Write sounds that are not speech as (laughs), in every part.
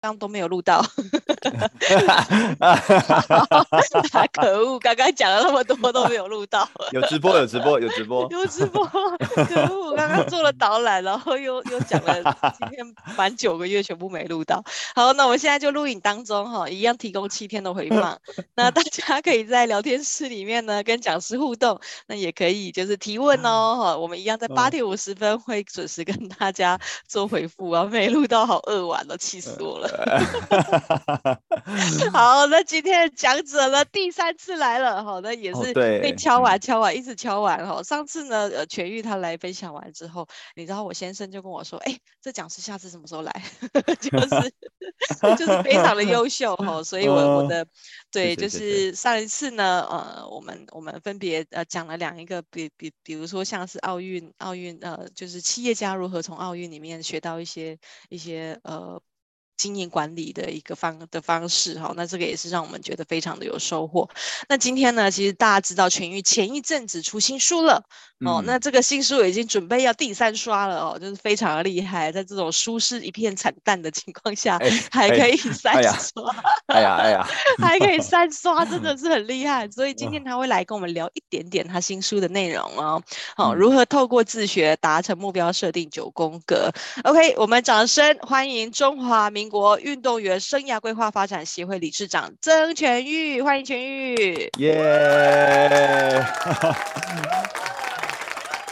刚都没有录到，(laughs) 可恶！刚刚讲了那么多都没有录到。有直播，有直播，有直播，有直播。可恶！刚刚做了导览，然后又又讲了今天满九个月全部没录到。好，那我们现在就录影当中哈，一样提供七天的回放。(laughs) 那大家可以在聊天室里面呢跟讲师互动，那也可以就是提问哦哈。我们一样在八点五十分会准时跟大家做回复啊。没录到，好扼腕了，气死我了。(laughs) 好，那今天的讲者呢，第三次来了，好，那也是被敲完敲完，一直敲完哈。上次呢，呃，全玉他来分享完之后，你知道我先生就跟我说，哎，这讲师下次什么时候来？(laughs) 就是就是非常的优秀哈，所以我我的对，就是上一次呢，呃，我们我们分别呃讲了两一个，比比比如说像是奥运奥运呃，就是企业家如何从奥运里面学到一些一些呃。经营管理的一个方的方式哈，那这个也是让我们觉得非常的有收获。那今天呢，其实大家知道全玉前一阵子出新书了、嗯、哦，那这个新书已经准备要第三刷了哦，就是非常的厉害，在这种书市一片惨淡的情况下，欸、还可以 (laughs) 三刷，哎呀哎呀，(laughs) 还可以三刷，真的 (laughs) 是很厉害。所以今天他会来跟我们聊一点点他新书的内容哦，好、哦，如何透过自学达成目标设定九宫格。OK，我们掌声欢迎中华民国运动员生涯规划发展协会理事长曾全玉，欢迎全玉。耶！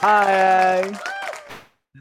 嗨，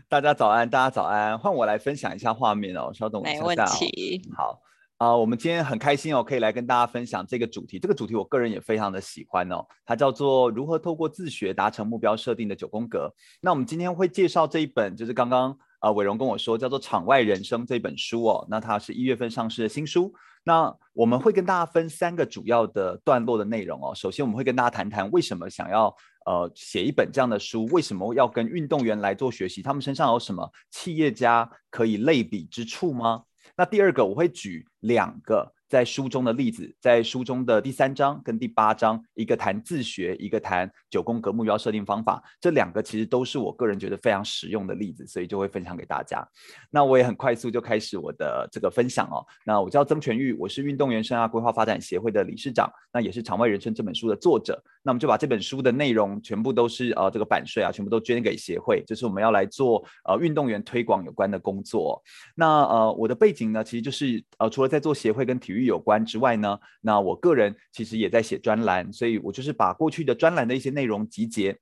大家早安，大家早安。换我来分享一下画面哦，稍等我一下。没问题。好啊、呃，我们今天很开心哦，可以来跟大家分享这个主题。这个主题我个人也非常的喜欢哦，它叫做如何透过自学达成目标设定的九宫格。那我们今天会介绍这一本，就是刚刚。啊，伟荣跟我说，叫做《场外人生》这本书哦，那它是一月份上市的新书。那我们会跟大家分三个主要的段落的内容哦。首先，我们会跟大家谈谈为什么想要呃写一本这样的书，为什么要跟运动员来做学习，他们身上有什么企业家可以类比之处吗？那第二个，我会举两个。在书中的例子，在书中的第三章跟第八章，一个谈自学，一个谈九宫格目标设定方法，这两个其实都是我个人觉得非常实用的例子，所以就会分享给大家。那我也很快速就开始我的这个分享哦。那我叫曾全玉，我是运动员生涯规划发展协会的理事长，那也是《场外人生》这本书的作者。那我们就把这本书的内容全部都是呃这个版税啊，全部都捐给协会，就是我们要来做呃运动员推广有关的工作。那呃我的背景呢，其实就是呃除了在做协会跟体育有关之外呢，那我个人其实也在写专栏，所以我就是把过去的专栏的一些内容集结。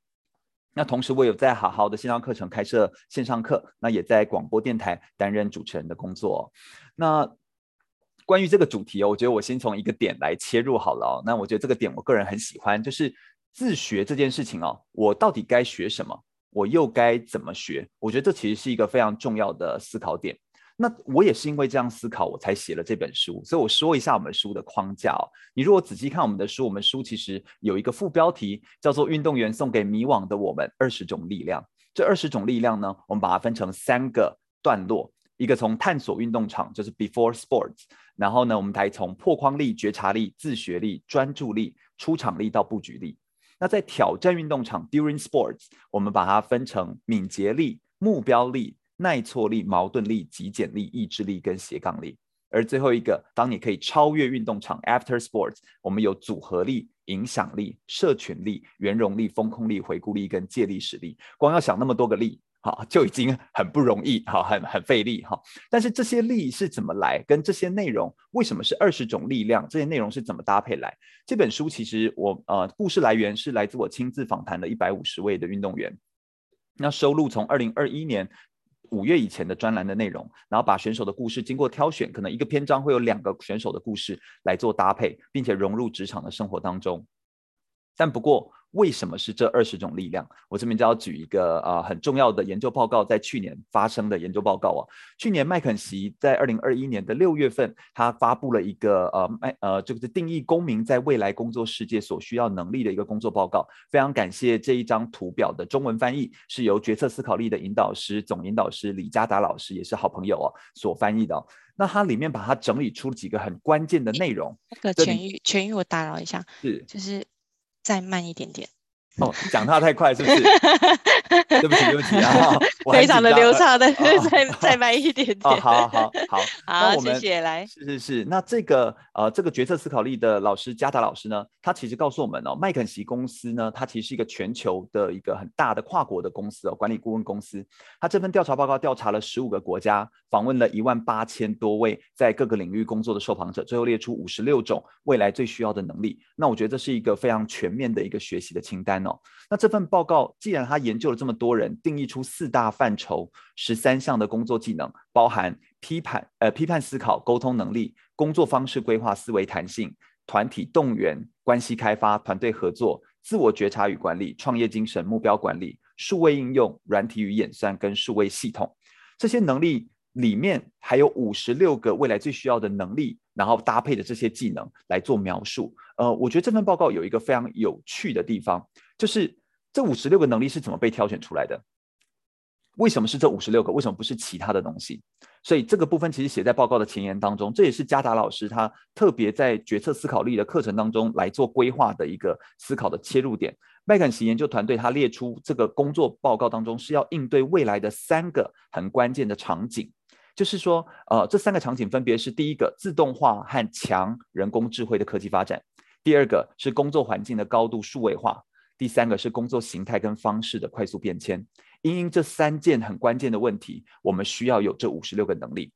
那同时我有在好好的线上课程开设线上课，那也在广播电台担任主持人的工作。那关于这个主题哦，我觉得我先从一个点来切入好了哦。那我觉得这个点我个人很喜欢，就是自学这件事情哦，我到底该学什么？我又该怎么学？我觉得这其实是一个非常重要的思考点。那我也是因为这样思考，我才写了这本书。所以我说一下我们书的框架哦。你如果仔细看我们的书，我们书其实有一个副标题叫做《运动员送给迷惘的我们二十种力量》。这二十种力量呢，我们把它分成三个段落：一个从探索运动场，就是 Before Sports；然后呢，我们才从破框力、觉察力、自学力、专注力、出场力到布局力。那在挑战运动场 During Sports，我们把它分成敏捷力、目标力。耐挫力、矛盾力、极简力、意志力跟斜杠力，而最后一个，当你可以超越运动场 （After Sports），我们有组合力、影响力、社群力、圆融力、风控力、回顾力跟借力使力。光要想那么多个力，哈，就已经很不容易，哈，很很费力，哈。但是这些力是怎么来？跟这些内容为什么是二十种力量？这些内容是怎么搭配来？这本书其实我呃，故事来源是来自我亲自访谈的一百五十位的运动员，那收录从二零二一年。五月以前的专栏的内容，然后把选手的故事经过挑选，可能一个篇章会有两个选手的故事来做搭配，并且融入职场的生活当中。但不过，为什么是这二十种力量？我这边就要举一个呃很重要的研究报告，在去年发生的研究报告啊。去年麦肯锡在二零二一年的六月份，他发布了一个呃麦呃就是定义公民在未来工作世界所需要能力的一个工作报告。非常感谢这一张图表的中文翻译是由决策思考力的引导师总引导师李嘉达老师，也是好朋友哦所翻译的哦。那它里面把它整理出几个很关键的内容。那个全玉全玉，我打扰一下，是就是。再慢一点点。哦，讲他太快是不是？(laughs) 对不起，对不起啊！(laughs) 非常的流畅的，再再慢一点点。好好好好，好，(laughs) 谢谢。来，是是是，那这个呃，这个决策思考力的老师加达老师呢，他其实告诉我们哦，麦肯锡公司呢，它其实是一个全球的一个很大的跨国的公司哦，管理顾问公司。他这份调查报告调查了十五个国家，访问了一万八千多位在各个领域工作的受访者，最后列出五十六种未来最需要的能力。那我觉得这是一个非常全面的一个学习的清单哦。那这份报告既然他研究了这么多人，定义出四大范畴、十三项的工作技能，包含批判、呃批判思考、沟通能力、工作方式规划、思维弹性、团体动员、关系开发、团队合作、自我觉察与管理、创业精神、目标管理、数位应用、软体与演算跟数位系统这些能力里面，还有五十六个未来最需要的能力，然后搭配的这些技能来做描述。呃，我觉得这份报告有一个非常有趣的地方，就是这五十六个能力是怎么被挑选出来的？为什么是这五十六个？为什么不是其他的东西？所以这个部分其实写在报告的前言当中，这也是加达老师他特别在决策思考力的课程当中来做规划的一个思考的切入点。麦肯锡研究团队他列出这个工作报告当中是要应对未来的三个很关键的场景。就是说，呃，这三个场景分别是：第一个，自动化和强人工智慧的科技发展；第二个是工作环境的高度数位化；第三个是工作形态跟方式的快速变迁。因应这三件很关键的问题，我们需要有这五十六个能力。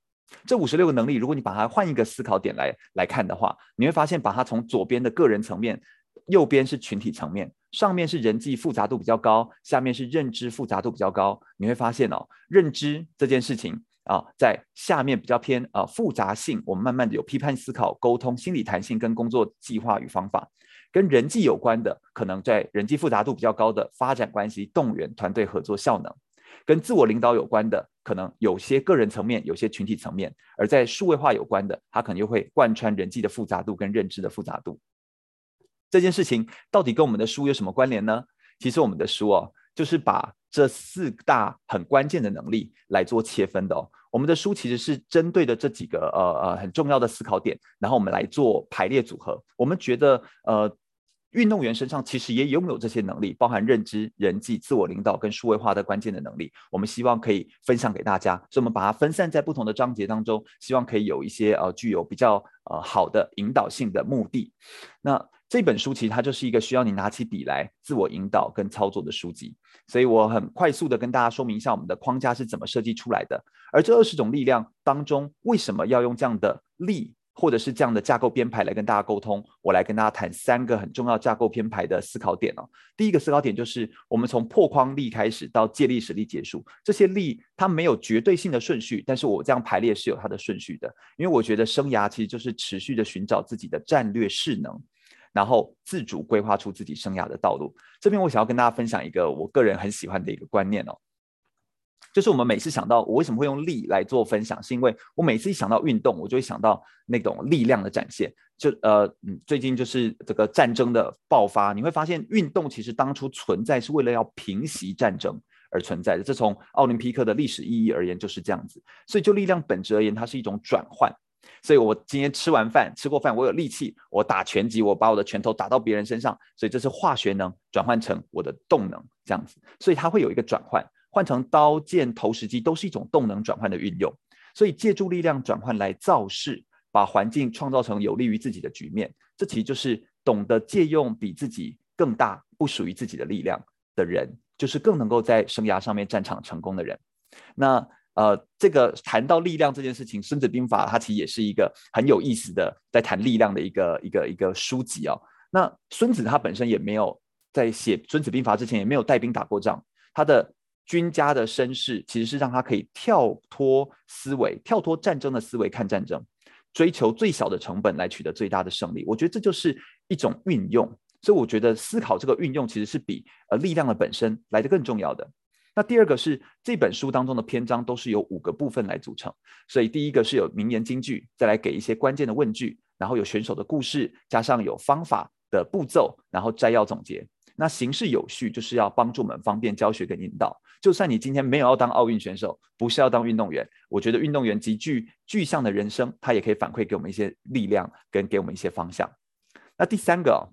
这五十六个能力，如果你把它换一个思考点来来看的话，你会发现，把它从左边的个人层面，右边是群体层面，上面是人际复杂度比较高，下面是认知复杂度比较高。你会发现哦，认知这件事情。啊，在下面比较偏啊复杂性，我们慢慢的有批判思考、沟通、心理弹性跟工作计划与方法，跟人际有关的，可能在人际复杂度比较高的发展关系、动员、团队合作效能，跟自我领导有关的，可能有些个人层面，有些群体层面，而在数位化有关的，它可能又会贯穿人际的复杂度跟认知的复杂度。这件事情到底跟我们的书有什么关联呢？其实我们的书哦，就是把这四大很关键的能力来做切分的哦。我们的书其实是针对的这几个呃呃很重要的思考点，然后我们来做排列组合。我们觉得呃运动员身上其实也拥有这些能力，包含认知、人际、自我领导跟数位化的关键的能力。我们希望可以分享给大家，所以我们把它分散在不同的章节当中，希望可以有一些呃具有比较呃好的引导性的目的。那这本书其实它就是一个需要你拿起笔来自我引导跟操作的书籍，所以我很快速的跟大家说明一下我们的框架是怎么设计出来的。而这二十种力量当中，为什么要用这样的力或者是这样的架构编排来跟大家沟通？我来跟大家谈三个很重要架构编排的思考点哦。第一个思考点就是我们从破框力开始到借力使力结束，这些力它没有绝对性的顺序，但是我这样排列是有它的顺序的，因为我觉得生涯其实就是持续的寻找自己的战略势能。然后自主规划出自己生涯的道路。这边我想要跟大家分享一个我个人很喜欢的一个观念哦，就是我们每次想到我为什么会用力来做分享，是因为我每次一想到运动，我就会想到那种力量的展现。就呃嗯，最近就是这个战争的爆发，你会发现运动其实当初存在是为了要平息战争而存在的。这从奥林匹克的历史意义而言就是这样子。所以就力量本质而言，它是一种转换。所以我今天吃完饭，吃过饭，我有力气，我打拳击，我把我的拳头打到别人身上，所以这是化学能转换成我的动能，这样子，所以它会有一个转换，换成刀剑投石机都是一种动能转换的运用，所以借助力量转换来造势，把环境创造成有利于自己的局面，这其实就是懂得借用比自己更大不属于自己的力量的人，就是更能够在生涯上面战场成功的人。那。呃，这个谈到力量这件事情，《孙子兵法》它其实也是一个很有意思的在谈力量的一个一个一个书籍哦。那孙子他本身也没有在写《孙子兵法》之前也没有带兵打过仗，他的军家的身世其实是让他可以跳脱思维、跳脱战争的思维看战争，追求最小的成本来取得最大的胜利。我觉得这就是一种运用，所以我觉得思考这个运用其实是比呃力量的本身来得更重要的。那第二个是这本书当中的篇章都是由五个部分来组成，所以第一个是有名言金句，再来给一些关键的问句，然后有选手的故事，加上有方法的步骤，然后摘要总结。那形式有序，就是要帮助我们方便教学跟引导。就算你今天没有要当奥运选手，不是要当运动员，我觉得运动员极具具象的人生，他也可以反馈给我们一些力量，跟给我们一些方向。那第三个。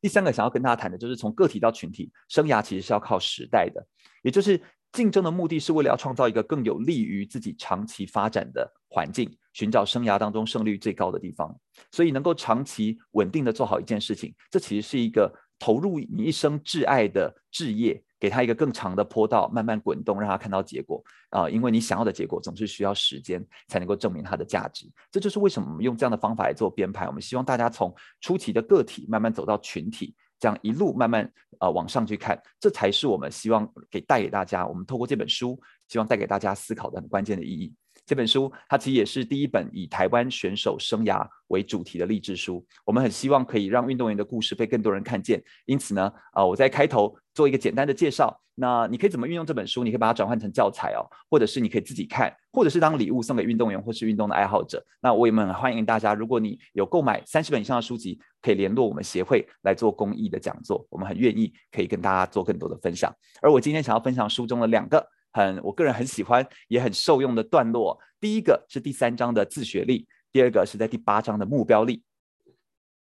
第三个想要跟大家谈的就是从个体到群体，生涯其实是要靠时代的，也就是竞争的目的是为了要创造一个更有利于自己长期发展的环境，寻找生涯当中胜率最高的地方。所以能够长期稳定的做好一件事情，这其实是一个投入你一生挚爱的置业。给他一个更长的坡道，慢慢滚动，让他看到结果啊、因为你想要的结果总是需要时间才能够证明它的价值。这就是为什么我们用这样的方法来做编排。我们希望大家从初期的个体慢慢走到群体，这样一路慢慢呃往上去看，这才是我们希望给带给大家。我们透过这本书，希望带给大家思考的很关键的意义。这本书它其实也是第一本以台湾选手生涯为主题的励志书。我们很希望可以让运动员的故事被更多人看见。因此呢，啊、呃，我在开头做一个简单的介绍。那你可以怎么运用这本书？你可以把它转换成教材哦，或者是你可以自己看，或者是当礼物送给运动员或是运动的爱好者。那我也很欢迎大家，如果你有购买三十本以上的书籍，可以联络我们协会来做公益的讲座。我们很愿意可以跟大家做更多的分享。而我今天想要分享书中的两个。很，我个人很喜欢，也很受用的段落。第一个是第三章的自学力，第二个是在第八章的目标力。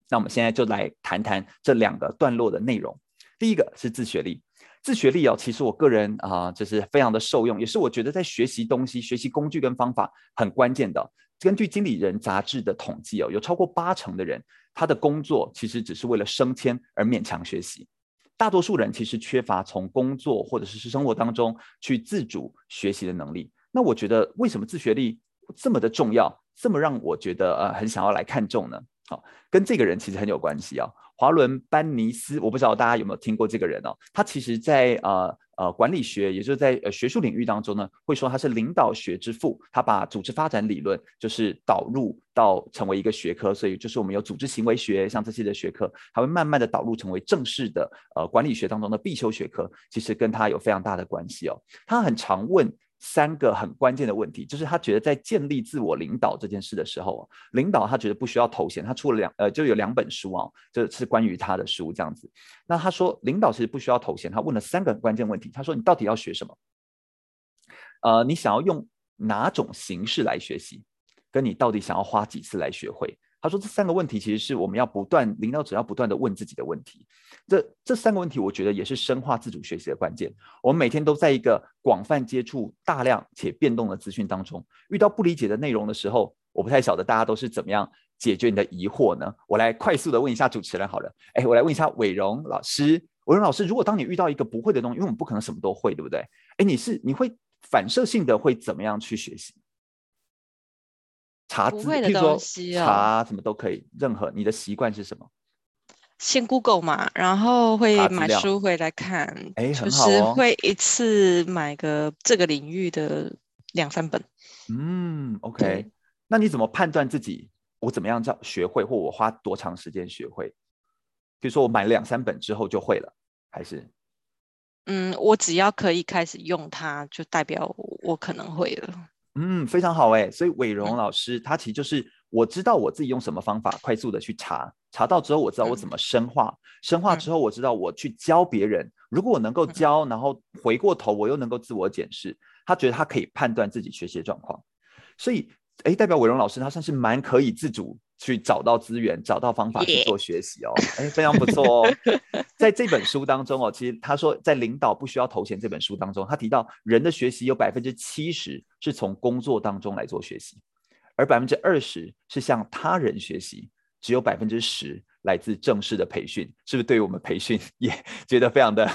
那我们现在就来谈谈这两个段落的内容。第一个是自学力，自学力哦，其实我个人啊，就是非常的受用，也是我觉得在学习东西、学习工具跟方法很关键的。根据《经理人》杂志的统计哦，有超过八成的人，他的工作其实只是为了升迁而勉强学习。大多数人其实缺乏从工作或者是生活当中去自主学习的能力。那我觉得为什么自学力这么的重要，这么让我觉得呃很想要来看重呢？好，跟这个人其实很有关系啊。华伦班尼斯，我不知道大家有没有听过这个人哦。他其实在呃呃管理学，也就是在呃学术领域当中呢，会说他是领导学之父。他把组织发展理论就是导入到成为一个学科，所以就是我们有组织行为学像这些的学科，他会慢慢的导入成为正式的呃管理学当中的必修学科。其实跟他有非常大的关系哦。他很常问。三个很关键的问题，就是他觉得在建立自我领导这件事的时候，领导他觉得不需要头衔，他出了两呃就有两本书啊，这是关于他的书这样子。那他说领导其实不需要头衔，他问了三个很关键问题。他说你到底要学什么？呃，你想要用哪种形式来学习？跟你到底想要花几次来学会？他说这三个问题其实是我们要不断领导者要不断的问自己的问题。这这三个问题，我觉得也是深化自主学习的关键。我们每天都在一个广泛接触大量且变动的资讯当中，遇到不理解的内容的时候，我不太晓得大家都是怎么样解决你的疑惑呢？我来快速的问一下主持人好了，哎，我来问一下伟荣老师，伟荣老师，如果当你遇到一个不会的东西，因为我们不可能什么都会，对不对？哎，你是你会反射性的会怎么样去学习？查字，譬如说查什么都可以，任何你的习惯是什么？先 Google 嘛，然后会买书回来看，哎，就是会一次买个这个领域的两三本。嗯，OK，那你怎么判断自己我怎么样叫学会，或我花多长时间学会？比如说我买两三本之后就会了，还是？嗯，我只要可以开始用它，就代表我可能会了。嗯，非常好哎，所以伟荣老师他其实就是我知道我自己用什么方法快速的去查，查到之后我知道我怎么深化，深化之后我知道我去教别人，如果我能够教，然后回过头我又能够自我检视，他觉得他可以判断自己学习的状况，所以哎，代表伟荣老师他算是蛮可以自主。去找到资源，找到方法去做学习哦，哎非常不错哦。在这本书当中哦，其实他说在领导不需要头衔这本书当中，他提到人的学习有百分之七十是从工作当中来做学习，而百分之二十是向他人学习，只有百分之十来自正式的培训，是不是对于我们培训也 (laughs) 觉得非常的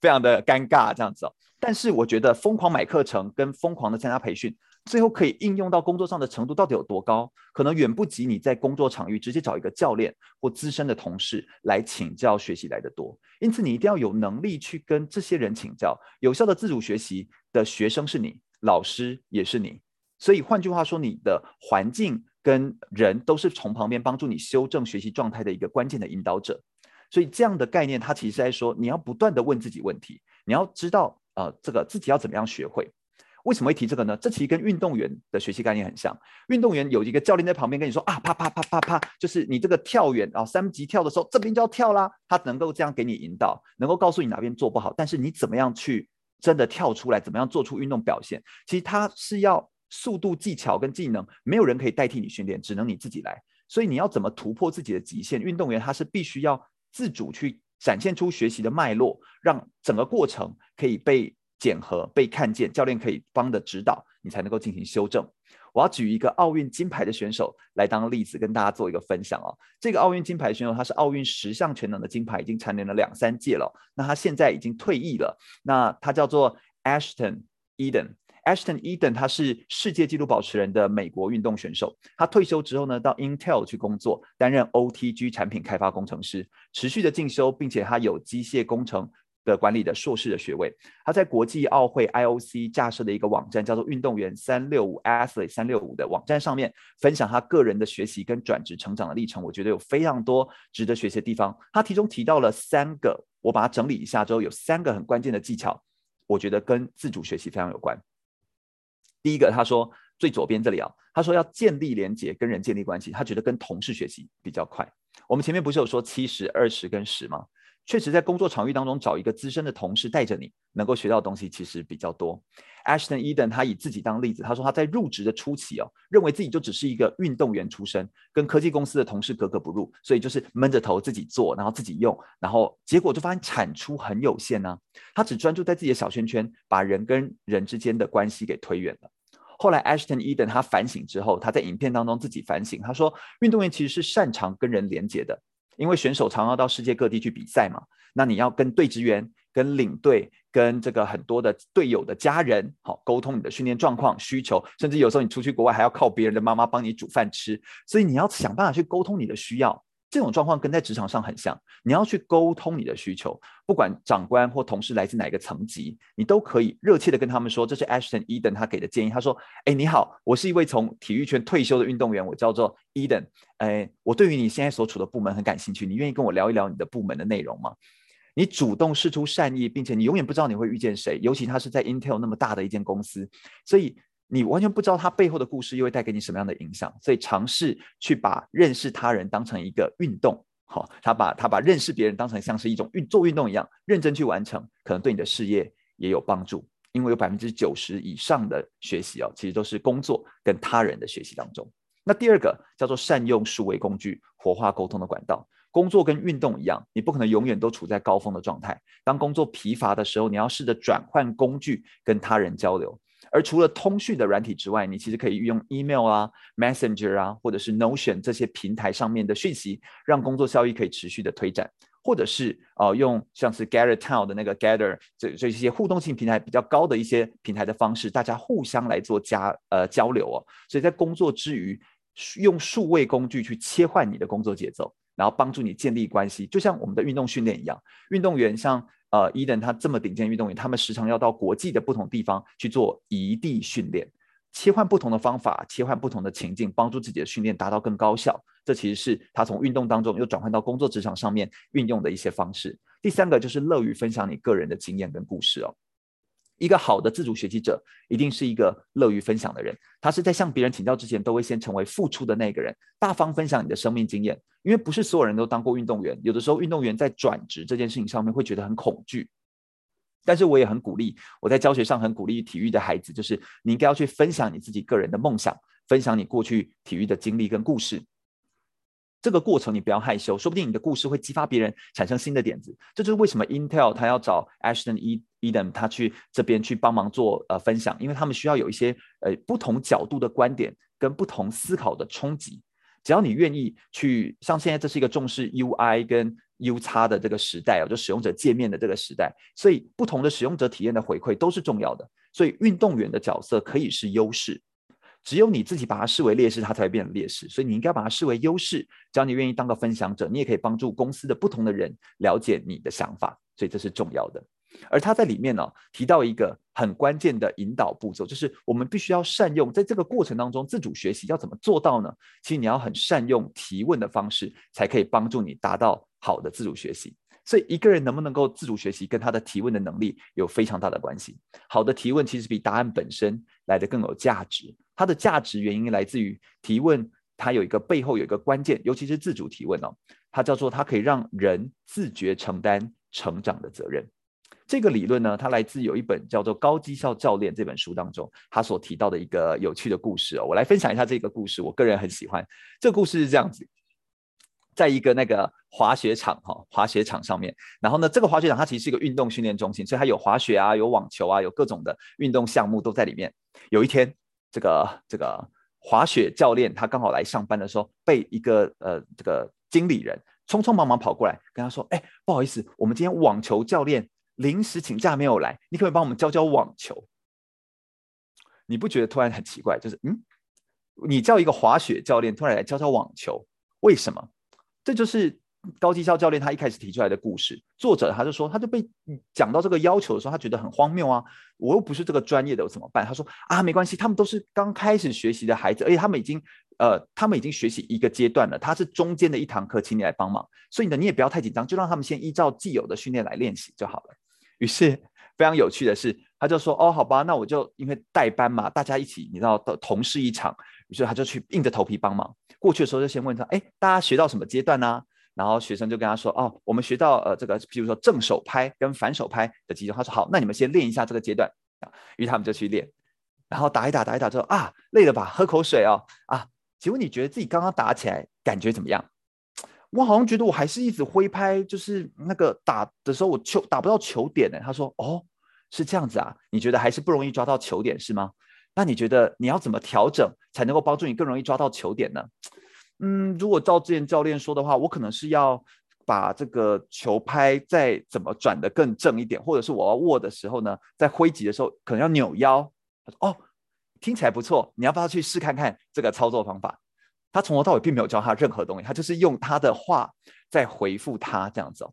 非常的尴尬这样子哦？但是我觉得疯狂买课程跟疯狂的参加培训。最后可以应用到工作上的程度到底有多高？可能远不及你在工作场域直接找一个教练或资深的同事来请教学习来的多。因此，你一定要有能力去跟这些人请教。有效的自主学习的学生是你，老师也是你。所以换句话说，你的环境跟人都是从旁边帮助你修正学习状态的一个关键的引导者。所以这样的概念，它其实在说，你要不断地问自己问题，你要知道，呃，这个自己要怎么样学会。为什么会提这个呢？这其实跟运动员的学习概念很像。运动员有一个教练在旁边跟你说啊，啪啪啪啪啪，就是你这个跳远啊，三级跳的时候，这边就要跳啦。他能够这样给你引导，能够告诉你哪边做不好。但是你怎么样去真的跳出来，怎么样做出运动表现？其实他是要速度、技巧跟技能，没有人可以代替你训练，只能你自己来。所以你要怎么突破自己的极限？运动员他是必须要自主去展现出学习的脉络，让整个过程可以被。检核、被看见，教练可以帮的指导，你才能够进行修正。我要举一个奥运金牌的选手来当例子，跟大家做一个分享哦。这个奥运金牌选手，他是奥运十项全能的金牌，已经蝉联了两三届了。那他现在已经退役了。那他叫做 Ashton Eden。Ashton Eden 他是世界纪录保持人的美国运动选手。他退休之后呢，到 Intel 去工作，担任 OTG 产品开发工程师，持续的进修，并且他有机械工程的管理的硕士的学位。他在国际奥会 IOC 架设的一个网站叫做运动员三六五 Athlete 三六五的网站上面，分享他个人的学习跟转职成长的历程。我觉得有非常多值得学习的地方。他其中提到了三个，我把它整理一下之后，有三个很关键的技巧，我觉得跟自主学习非常有关。第一个，他说最左边这里啊，他说要建立连接，跟人建立关系。他觉得跟同事学习比较快。我们前面不是有说七十、二十跟十吗？确实，在工作场域当中找一个资深的同事带着你，能够学到的东西其实比较多。Ashton Eden 他以自己当例子，他说他在入职的初期哦，认为自己就只是一个运动员出身，跟科技公司的同事格格不入，所以就是闷着头自己做，然后自己用，然后结果就发现产出很有限呢、他只专注在自己的小圈圈，把人跟人之间的关系给推远了。后来，Ashton Eden 他反省之后，他在影片当中自己反省，他说：“运动员其实是擅长跟人连接的，因为选手常常到世界各地去比赛嘛。那你要跟队职员、跟领队、跟这个很多的队友的家人，好沟通你的训练状况、需求，甚至有时候你出去国外还要靠别人的妈妈帮你煮饭吃，所以你要想办法去沟通你的需要。”这种状况跟在职场上很像，你要去沟通你的需求，不管长官或同事来自哪个层级，你都可以热切的跟他们说，这是 Ashton Eden 他给的建议。他说：“哎，你好，我是一位从体育圈退休的运动员，我叫做 Eden。哎，我对于你现在所处的部门很感兴趣，你愿意跟我聊一聊你的部门的内容吗？你主动示出善意，并且你永远不知道你会遇见谁，尤其他是在 Intel 那么大的一间公司，所以。”你完全不知道他背后的故事又会带给你什么样的影响，所以尝试去把认识他人当成一个运动，好，他把他把认识别人当成像是一种运做运动一样认真去完成，可能对你的事业也有帮助，因为有百分之九十以上的学习哦，其实都是工作跟他人的学习当中。那第二个叫做善用数位工具，活化沟通的管道。工作跟运动一样，你不可能永远都处在高峰的状态，当工作疲乏的时候，你要试着转换工具跟他人交流。而除了通讯的软体之外，你其实可以运用 email 啊、Messenger 啊，或者是 Notion 这些平台上面的讯息，让工作效率可以持续的推展，或者是呃用像是 Gather Town 的那个 Gather 这这些互动性平台比较高的一些平台的方式，大家互相来做加呃交流哦。所以在工作之余，用数位工具去切换你的工作节奏，然后帮助你建立关系，就像我们的运动训练一样，运动员像。呃，伊登他这么顶尖运动员，他们时常要到国际的不同地方去做异地训练，切换不同的方法，切换不同的情境，帮助自己的训练达到更高效。这其实是他从运动当中又转换到工作职场上面运用的一些方式。第三个就是乐于分享你个人的经验跟故事哦。一个好的自主学习者，一定是一个乐于分享的人。他是在向别人请教之前，都会先成为付出的那个人，大方分享你的生命经验。因为不是所有人都当过运动员，有的时候运动员在转职这件事情上面会觉得很恐惧。但是我也很鼓励，我在教学上很鼓励体育的孩子，就是你应该要去分享你自己个人的梦想，分享你过去体育的经历跟故事。这个过程你不要害羞，说不定你的故事会激发别人产生新的点子。这就是为什么 Intel 他要找 Ashton Eden 他去这边去帮忙做呃分享，因为他们需要有一些呃不同角度的观点跟不同思考的冲击。只要你愿意去，像现在这是一个重视 UI 跟 UX 的这个时代哦，就使用者界面的这个时代，所以不同的使用者体验的回馈都是重要的。所以运动员的角色可以是优势。只有你自己把它视为劣势，它才会变成劣势。所以你应该把它视为优势。只要你愿意当个分享者，你也可以帮助公司的不同的人了解你的想法。所以这是重要的。而他在里面呢、提到一个很关键的引导步骤，就是我们必须要善用在这个过程当中自主学习要怎么做到呢？其实你要很善用提问的方式，才可以帮助你达到好的自主学习。所以一个人能不能够自主学习，跟他的提问的能力有非常大的关系。好的提问其实比答案本身来得更有价值。它的价值原因来自于提问，它有一个背后有一个关键，尤其是自主提问哦，它叫做它可以让人自觉承担成长的责任。这个理论呢，它来自有一本叫做《高绩效教练》这本书当中，他所提到的一个有趣的故事哦。我来分享一下这个故事，我个人很喜欢。这个故事是这样子。在一个那个滑雪场哈，滑雪场上面，然后呢，这个滑雪场它其实是一个运动训练中心，所以它有滑雪啊，有网球啊，有各种的运动项目都在里面。有一天，这个这个滑雪教练他刚好来上班的时候，被一个呃这个经理人匆匆忙忙跑过来跟他说：“哎，不好意思，我们今天网球教练临时请假没有来，你可不可以帮我们教教网球？”你不觉得突然很奇怪？就是嗯，你叫一个滑雪教练突然来教教网球，为什么？这就是高绩效教练他一开始提出来的故事。作者他就说，他就被讲到这个要求的时候，他觉得很荒谬啊！我又不是这个专业的，我怎么办？他说啊，没关系，他们都是刚开始学习的孩子，而且他们已经呃，他们已经学习一个阶段了。他是中间的一堂课，请你来帮忙。所以呢，你也不要太紧张，就让他们先依照既有的训练来练习就好了。于是非常有趣的是，他就说哦，好吧，那我就因为代班嘛，大家一起，你知道，同事一场。于是他就去硬着头皮帮忙。过去的时候就先问他：“哎，大家学到什么阶段呢、？”然后学生就跟他说：“哦，我们学到呃这个，比如说正手拍跟反手拍的阶段。”他说：“好，那你们先练一下这个阶段。”于是他们就去练，然后打一打打一打之后啊，累了吧？喝口水哦啊。请问你觉得自己刚刚打起来感觉怎么样？我好像觉得我还是一直挥拍，就是那个打的时候我球打不到球点呢。他说：“哦，是这样子啊？你觉得还是不容易抓到球点是吗？”那你觉得你要怎么调整才能够帮助你更容易抓到球点呢？嗯，如果照之前教练说的话，我可能是要把这个球拍再怎么转得更正一点，或者是我要握的时候呢，在挥击的时候可能要扭腰。他说：“哦，听起来不错，你要不要去试看看这个操作方法？”他从头到尾并没有教他任何东西，他就是用他的话在回复他这样子。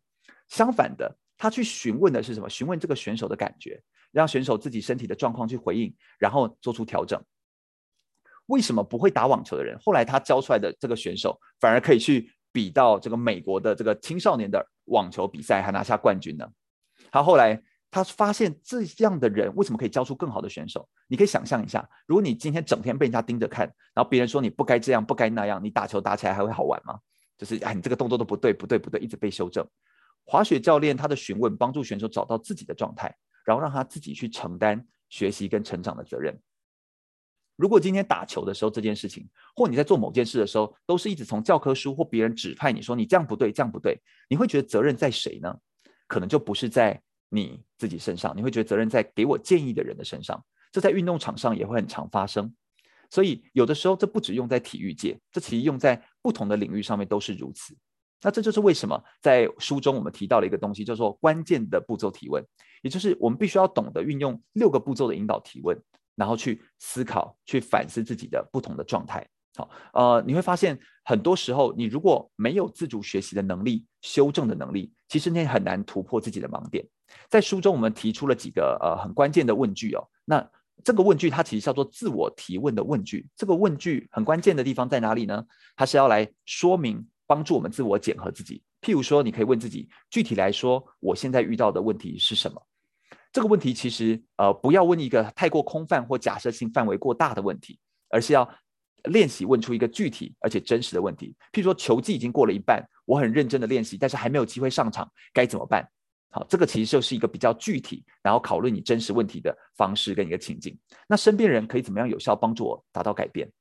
相反的，他去询问的是什么？询问这个选手的感觉。让选手自己身体的状况去回应，然后做出调整。为什么不会打网球的人，后来他教出来的这个选手，反而可以去比到这个美国的这个青少年的网球比赛，还拿下冠军呢？他后来他发现这样的人为什么可以教出更好的选手？你可以想象一下，如果你今天整天被人家盯着看，然后别人说你不该这样，不该那样，你打球打起来还会好玩吗？就是哎，你这个动作都不对，不对，不对，一直被修正。滑雪教练他的询问帮助选手找到自己的状态。然后让他自己去承担学习跟成长的责任。如果今天打球的时候这件事情，或你在做某件事的时候，都是一直从教科书或别人指派你说你这样不对，这样不对，你会觉得责任在谁呢？可能就不是在你自己身上，你会觉得责任在给我建议的人的身上。这在运动场上也会很常发生。所以有的时候这不只用在体育界，这其实用在不同的领域上面都是如此。那这就是为什么在书中我们提到了一个东西，叫做关键的步骤提问，也就是我们必须要懂得运用六个步骤的引导提问，然后去思考、去反思自己的不同的状态。好，呃，你会发现很多时候，你如果没有自主学习的能力、修正的能力，其实你也很难突破自己的盲点。在书中我们提出了几个呃很关键的问句哦，那这个问句它其实叫做自我提问的问句。这个问句很关键的地方在哪里呢？它是要来说明。帮助我们自我检核自己。譬如说，你可以问自己，具体来说，我现在遇到的问题是什么？这个问题其实，呃，不要问一个太过空泛或假设性范围过大的问题，而是要练习问出一个具体而且真实的问题。譬如说，球技已经过了一半，我很认真的练习，但是还没有机会上场，该怎么办？好，这个其实就是一个比较具体，然后讨论你真实问题的方式跟一个情境。那身边人可以怎么样有效帮助我达到改变？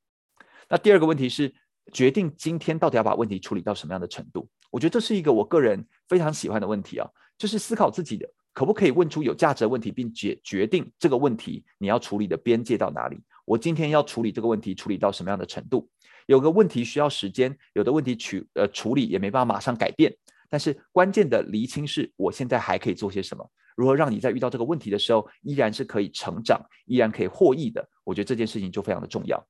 那第二个问题是。决定今天到底要把问题处理到什么样的程度？我觉得这是一个我个人非常喜欢的问题啊，就是思考自己的可不可以问出有价值的问题，并解决定这个问题你要处理的边界到哪里。我今天要处理这个问题，处理到什么样的程度？有个问题需要时间，有的问题处呃处理也没办法马上改变。但是关键的厘清是我现在还可以做些什么？如何让你在遇到这个问题的时候，依然是可以成长，依然可以获益的？我觉得这件事情就非常的重要。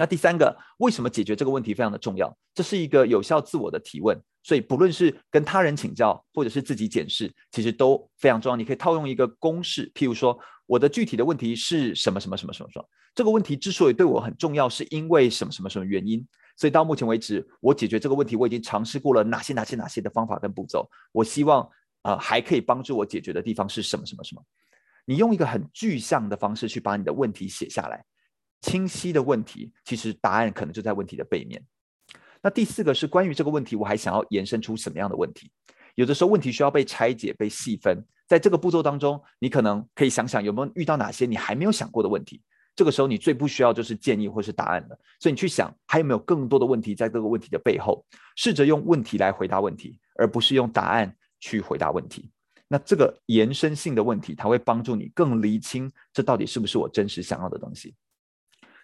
那第三个，为什么解决这个问题非常的重要？这是一个有效自我的提问，所以不论是跟他人请教，或者是自己检视，其实都非常重要。你可以套用一个公式，譬如说，我的具体的问题是什么什么什么什么什么？这个问题之所以对我很重要，是因为什么什么什么原因？所以到目前为止，我解决这个问题，我已经尝试过了哪些哪些哪些的方法跟步骤。我希望，呃，还可以帮助我解决的地方是什么什么什么？你用一个很具象的方式去把你的问题写下来。清晰的问题，其实答案可能就在问题的背面。那第四个是关于这个问题，我还想要延伸出什么样的问题？有的时候问题需要被拆解、被细分。在这个步骤当中，你可能可以想想有没有遇到哪些你还没有想过的问题。这个时候你最不需要就是建议或是答案了。所以你去想还有没有更多的问题在这个问题的背后，试着用问题来回答问题，而不是用答案去回答问题。那这个延伸性的问题，它会帮助你更厘清这到底是不是我真实想要的东西。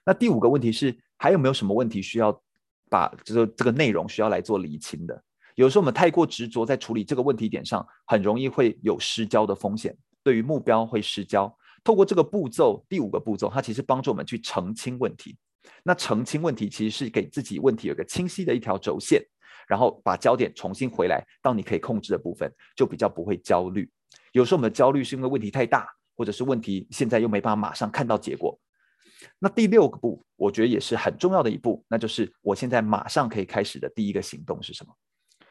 那第五个问题是，还有没有什么问题需要把这个这个内容需要来做厘清的？有时候我们太过执着在处理这个问题点上，很容易会有失焦的风险，对于目标会失焦。透过这个步骤，第五个步骤，它其实帮助我们去澄清问题。那澄清问题其实是给自己问题有个清晰的一条轴线。然后把焦点重新回来到你可以控制的部分，就比较不会焦虑。有时候我们的焦虑是因为问题太大，或者是问题现在又没办法马上看到结果。那第六个步，我觉得也是很重要的一步，那就是我现在马上可以开始的第一个行动是什么？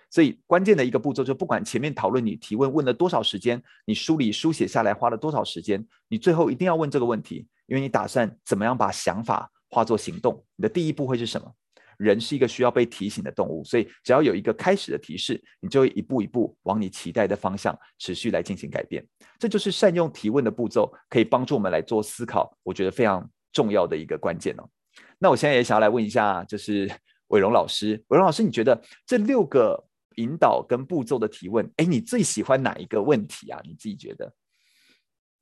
所以关键的一个步骤，就不管前面讨论你提问问了多少时间，你梳理书写下来花了多少时间，你最后一定要问这个问题，因为你打算怎么样把想法化作行动，你的第一步会是什么？人是一个需要被提醒的动物，所以只要有一个开始的提示，你就会一步一步往你期待的方向持续来进行改变。这就是善用提问的步骤，可以帮助我们来做思考。我觉得非常重要的一个关键哦。那我现在也想要来问一下，就是 (laughs) 伟荣老师，伟荣老师，你觉得这六个引导跟步骤的提问，哎，你最喜欢哪一个问题啊？你自己觉得？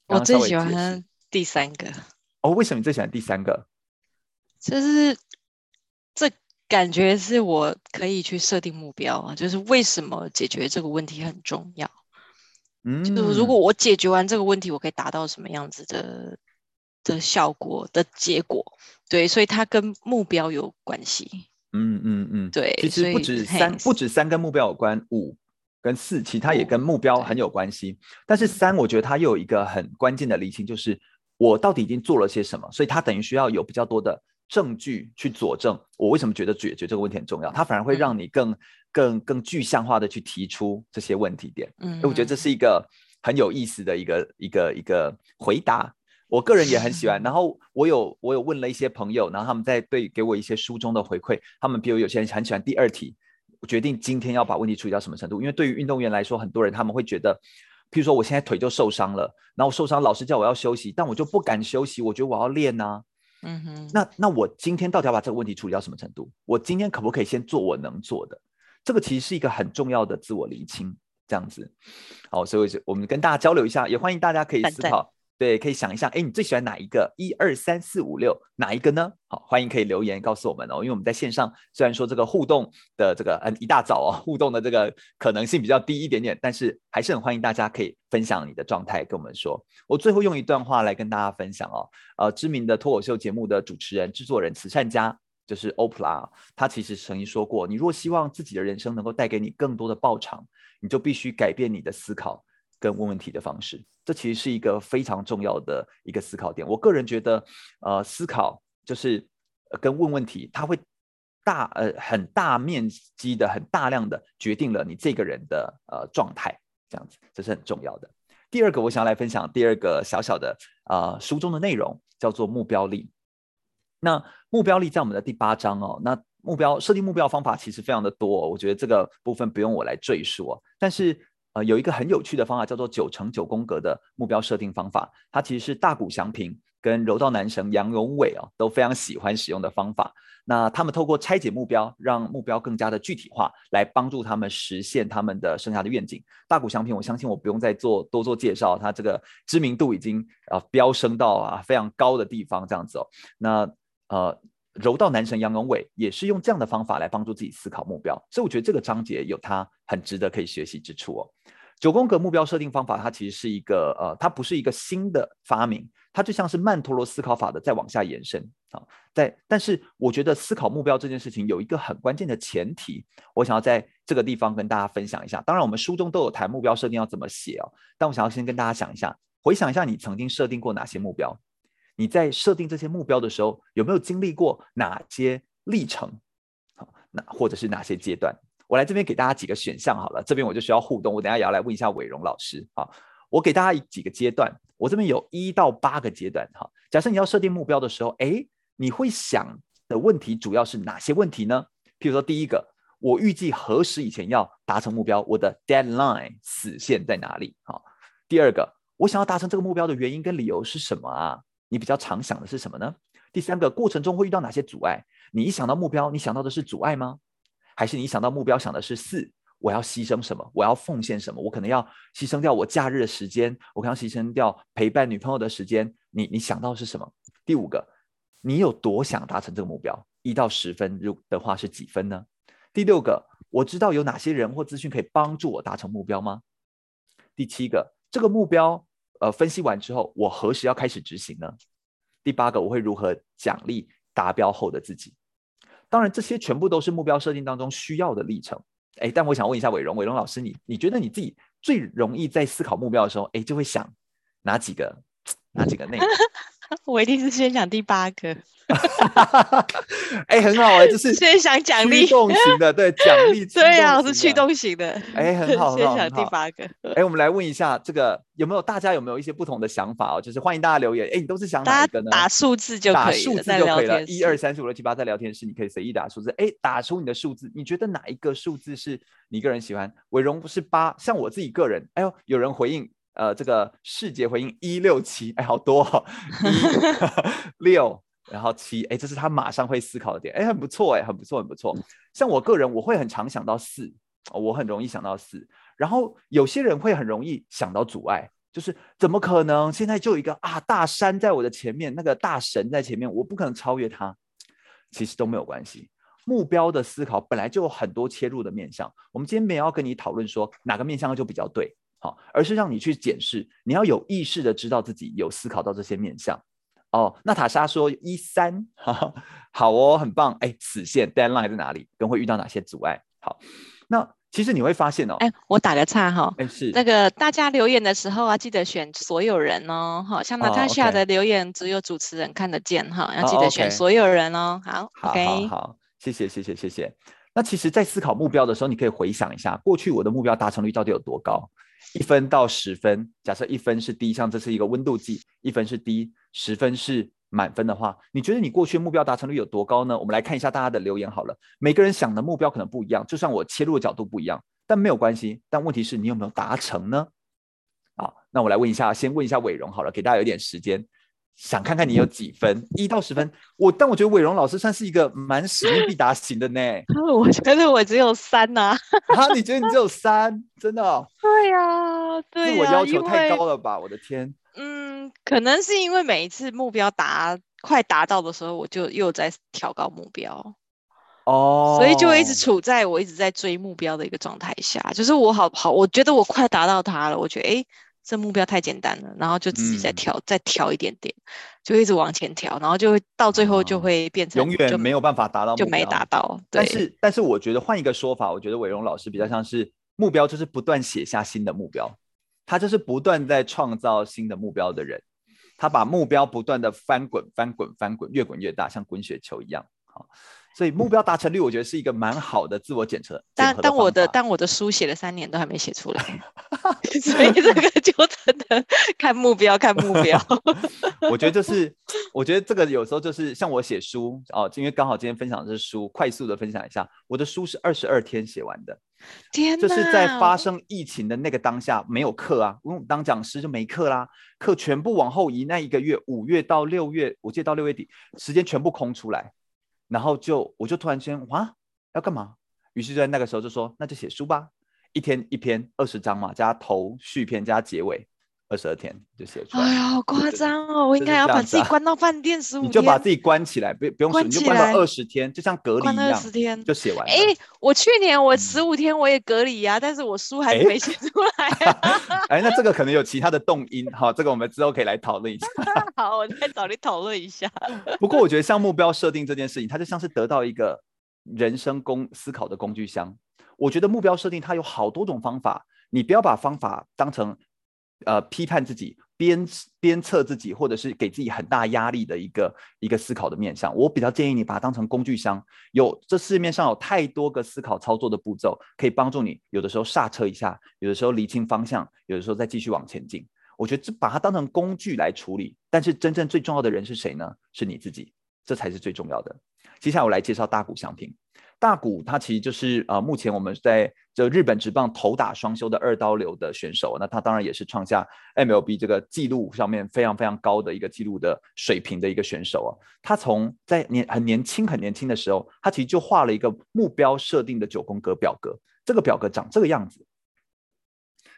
我最喜欢第三个。哦，为什么你最喜欢第三个？就是这。感觉是我可以去设定目标啊，就是为什么解决这个问题很重要。嗯，就是如果我解决完这个问题，我可以达到什么样子的的效果的结果？对，所以它跟目标有关系。嗯嗯嗯，对，其实不止三，不止三跟目标有关，五跟四其他也跟目标很有关系。但是三，我觉得它又有一个很关键的厘清，就是我到底已经做了些什么，所以它等于需要有比较多的。证据去佐证我为什么觉得解决这个问题很重要，它反而会让你更、嗯、更更具象化的去提出这些问题点。嗯，我觉得这是一个很有意思的一个一个一个回答，我个人也很喜欢。然后我有我有问了一些朋友，然后他们在对给我一些书中的回馈，他们比如有些人很喜欢第二题，我决定今天要把问题处理到什么程度，因为对于运动员来说，很多人他们会觉得，譬如说我现在腿就受伤了，然后受伤老师叫我要休息，但我就不敢休息，我觉得我要练呢、啊。嗯哼，那那我今天到底要把这个问题处理到什么程度？我今天可不可以先做我能做的？这个其实是一个很重要的自我厘清，这样子。好，所以我们跟大家交流一下，也欢迎大家可以思考。对，可以想一下，哎，你最喜欢哪一个？一二三四五六，哪一个呢？好，欢迎可以留言告诉我们哦。因为我们在线上，虽然说这个互动的这个嗯一大早哦，互动的这个可能性比较低一点点，但是还是很欢迎大家可以分享你的状态跟我们说。我最后用一段话来跟大家分享哦。呃，知名的脱口秀节目的主持人、制作人、慈善家就是 Oprah，他其实曾经说过：你若希望自己的人生能够带给你更多的报偿，你就必须改变你的思考。跟问问题的方式，这其实是一个非常重要的一个思考点。我个人觉得，呃，思考就是跟问问题，它会大呃很大面积的、很大量的决定了你这个人的呃状态，这样子，这是很重要的。第二个，我想来分享第二个小小的呃书中的内容，叫做目标力。那目标力在我们的第八章哦。那目标设定目标方法其实非常的多，我觉得这个部分不用我来赘述哦，但是。呃，有一个很有趣的方法，叫做九乘九宫格的目标设定方法。它其实是大谷祥平跟柔道男神杨永伟哦都非常喜欢使用的方法。那他们透过拆解目标，让目标更加的具体化，来帮助他们实现他们的生涯的愿景。大谷祥平，我相信我不用再做多做介绍，他这个知名度已经啊飙升到啊非常高的地方，这样子哦。那呃。柔道男神杨永伟也是用这样的方法来帮助自己思考目标，所以我觉得这个章节有它很值得可以学习之处哦。九宫格目标设定方法，它其实是一个呃，它不是一个新的发明，它就像是曼陀罗思考法的再往下延伸啊。在但是我觉得思考目标这件事情有一个很关键的前提，我想要在这个地方跟大家分享一下。当然我们书中都有谈目标设定要怎么写哦，但我想要先跟大家想一下，回想一下你曾经设定过哪些目标。你在设定这些目标的时候，有没有经历过哪些历程？好，那或者是哪些阶段？我来这边给大家几个选项好了。这边我就需要互动，我等下也要来问一下伟荣老师。好，我给大家几个阶段，我这边有一到八个阶段。哈，假设你要设定目标的时候，诶，你会想的问题主要是哪些问题呢？譬如说，第一个，我预计何时以前要达成目标？我的 deadline 死线在哪里？好，第二个，我想要达成这个目标的原因跟理由是什么啊？你比较常想的是什么呢？第三个，过程中会遇到哪些阻碍？你一想到目标，你想到的是阻碍吗？还是你想到目标想的是四？我要牺牲什么？我要奉献什么？我可能要牺牲掉我假日的时间，我可能要牺牲掉陪伴女朋友的时间。你你想到是什么？第五个，你有多想达成这个目标？一到十分，如的话是几分呢？第六个，我知道有哪些人或资讯可以帮助我达成目标吗？第七个，这个目标呃分析完之后，我何时要开始执行呢？第八个，我会如何奖励达标后的自己？当然，这些全部都是目标设定当中需要的历程。哎，但我想问一下伟荣，伟荣老师，你你觉得你自己最容易在思考目标的时候，哎，就会想哪几个哪几个内容？(laughs) (laughs) 我一定是先讲第八个。(laughs) 哎，很好哎，就是 (laughs) 先想奖励，驱动型的，对，奖励，对啊，我是驱动型的。哎，很好，先想第八个。哎，我们来问一下，这个有没有大家有没有一些不同的想法哦？就是欢迎大家留言。哎，你都是想哪一个呢？打数字就可以，打数字就可以了。一二三四五六七八，在聊天室你可以随意打数字。哎，打出你的数字，你觉得哪一个数字是你个人喜欢？伟荣不是八，像我自己个人，哎呦，有人回应，呃，这个世界回应一六七，哎，好多哦，一 (laughs) 六。然后七，哎，这是他马上会思考的点，哎，很不错，哎，很不错，很不错。像我个人，我会很常想到四，我很容易想到四。然后有些人会很容易想到阻碍，就是怎么可能？现在就有一个啊大山在我的前面，那个大神在前面，我不可能超越他。其实都没有关系。目标的思考本来就有很多切入的面向。我们今天没有要跟你讨论说哪个面向就比较对，好，而是让你去检视，你要有意识的知道自己有思考到这些面向。哦，娜塔莎说一三，(laughs) 好哦，很棒。哎，死线 deadline 在哪里？跟会遇到哪些阻碍？好，那其实你会发现哦，哎，我打个岔哈，哎是那个大家留言的时候啊，记得选所有人哦，好像娜塔莎的留言只有主持人看得见哈，要记得选所有人哦。好，好，好，好，谢谢，谢谢，谢谢。那其实，在思考目标的时候，你可以回想一下，过去我的目标达成率到底有多高？一分到十分，假设一分是低，像这是一个温度计，一分是低，十分是满分的话，你觉得你过去目标达成率有多高呢？我们来看一下大家的留言好了。每个人想的目标可能不一样，就算我切入的角度不一样，但没有关系。但问题是你有没有达成呢？好，那我来问一下，先问一下伟荣好了，给大家有点时间。想看看你有几分，一到十分。我但我觉得伟荣老师算是一个蛮使命必达型的呢。(laughs) 我觉得我只有三呐。啊，(laughs) 你觉得你只有三？真的？(laughs) 对呀，对呀。自我要求太高了吧？我的天。嗯，可能是因为每一次目标达快达到的时候，我就又在调高目标。哦。所以就一直处在我一直在追目标的一个状态下，就是我好好，我觉得我快达到它了，我觉得哎。这目标太简单了，然后就自己再调，嗯、再调一点点，就一直往前调，然后就会到最后就会变成、哦、永远没有办法达到，就没达到。但是，但是我觉得换一个说法，我觉得伟荣老师比较像是目标，就是不断写下新的目标，他就是不断在创造新的目标的人，他把目标不断的翻滚、翻滚、翻滚，越滚越大，像滚雪球一样。好。所以目标达成率，我觉得是一个蛮好的自我检测。但但我的但我的书写了三年都还没写出来，(laughs) 所以这个就真的看目标看目标。(laughs) 我觉得就是，我觉得这个有时候就是像我写书哦，因为刚好今天分享的是书，快速的分享一下，我的书是二十二天写完的。天哪！就是在发生疫情的那个当下，没有课啊，因为当讲师就没课啦，课全部往后移，那一个月五月到六月，我记得到六月底，时间全部空出来。然后就我就突然间哇，要干嘛？于是就在那个时候就说，那就写书吧，一天一篇二十章嘛，加头续篇加结尾。二十二天就写出来，哎呀，好夸张哦！我应该要把自己关到饭店十五天，你就把自己关起来，不不用，你就关到二十天，就像隔离一样，二十天就写完。哎，我去年我十五天我也隔离呀，但是我书还是没写出来。(laughs) 哎，那这个可能有其他的动因，好，这个我们之后可以来讨论一下。(laughs) 好，我再找你讨论一下。(laughs) 不过我觉得像目标设定这件事情，它就像是得到一个人生工思考的工具箱。我觉得目标设定它有好多种方法，你不要把方法当成。呃，批判自己、鞭鞭策自己，或者是给自己很大压力的一个一个思考的面向，我比较建议你把它当成工具箱。有这市面上有太多个思考操作的步骤，可以帮助你。有的时候刹车一下，有的时候理清方向，有的时候再继续往前进。我觉得这把它当成工具来处理。但是真正最重要的人是谁呢？是你自己，这才是最重要的。接下来我来介绍大谷翔平。大谷他其实就是呃，目前我们在这日本职棒投打双修的二刀流的选手，那他当然也是创下 MLB 这个记录上面非常非常高的一个记录的水平的一个选手啊。他从在年很年轻很年轻的时候，他其实就画了一个目标设定的九宫格表格，这个表格长这个样子，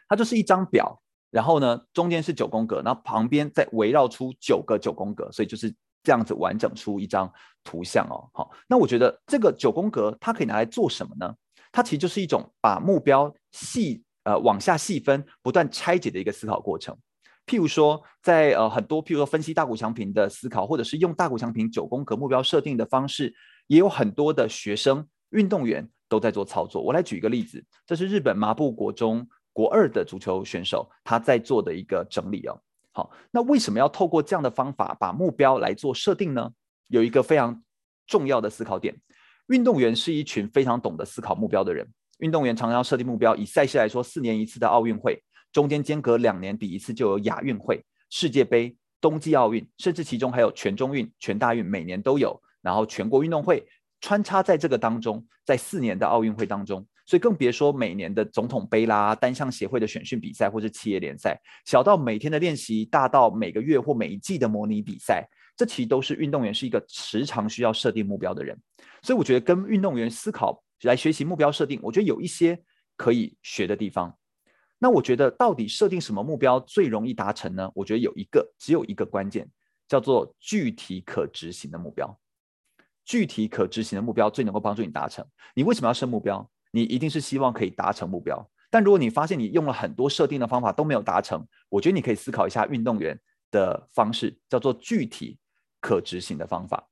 它就是一张表，然后呢中间是九宫格，然后旁边再围绕出九个九宫格，所以就是。这样子完整出一张图像哦，好，那我觉得这个九宫格它可以拿来做什么呢？它其实就是一种把目标细呃往下细分、不断拆解的一个思考过程。譬如说，在呃很多譬如说分析大谷翔平的思考，或者是用大谷翔平九宫格目标设定的方式，也有很多的学生运动员都在做操作。我来举一个例子，这是日本麻布国中国二的足球选手他在做的一个整理哦。好，那为什么要透过这样的方法把目标来做设定呢？有一个非常重要的思考点，运动员是一群非常懂得思考目标的人。运动员常常要设定目标，以赛事来说，四年一次的奥运会，中间间隔两年比一次就有亚运会、世界杯、冬季奥运，甚至其中还有全中运、全大运，每年都有，然后全国运动会穿插在这个当中，在四年的奥运会当中。所以更别说每年的总统杯啦、单项协会的选训比赛，或是企业联赛，小到每天的练习，大到每个月或每一季的模拟比赛，这其实都是运动员是一个时常需要设定目标的人。所以我觉得跟运动员思考来学习目标设定，我觉得有一些可以学的地方。那我觉得到底设定什么目标最容易达成呢？我觉得有一个，只有一个关键，叫做具体可执行的目标。具体可执行的目标最能够帮助你达成。你为什么要设目标？你一定是希望可以达成目标，但如果你发现你用了很多设定的方法都没有达成，我觉得你可以思考一下运动员的方式，叫做具体可执行的方法。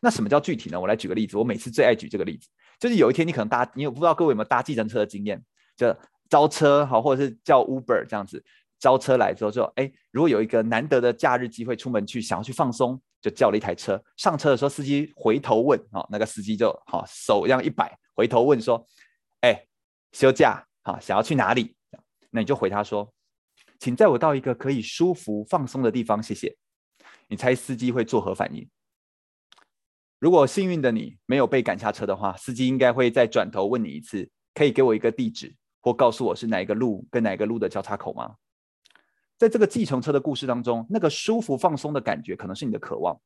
那什么叫具体呢？我来举个例子，我每次最爱举这个例子，就是有一天你可能搭，你有不知道各位有没有搭计程车的经验，就招车好，或者是叫 Uber 这样子，招车来之后就哎，如果有一个难得的假日机会出门去，想要去放松，就叫了一台车，上车的时候司机回头问，哦，那个司机就好手这样一摆，回头问说。哎，休假好，想要去哪里？那你就回他说，请载我到一个可以舒服放松的地方，谢谢。你猜司机会作何反应？如果幸运的你没有被赶下车的话，司机应该会再转头问你一次，可以给我一个地址，或告诉我是哪一个路跟哪一个路的交叉口吗？在这个计程车的故事当中，那个舒服放松的感觉可能是你的渴望，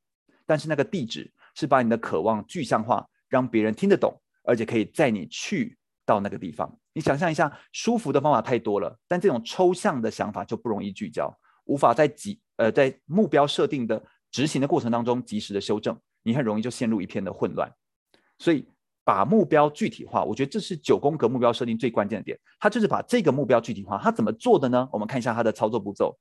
但是那个地址是把你的渴望具象化，让别人听得懂，而且可以载你去。到那个地方，你想象一下，舒服的方法太多了，但这种抽象的想法就不容易聚焦，无法在及呃在目标设定的执行的过程当中及时的修正，你很容易就陷入一片的混乱。所以把目标具体化，我觉得这是九宫格目标设定最关键的点。它就是把这个目标具体化，它怎么做的呢？我们看一下它的操作步骤。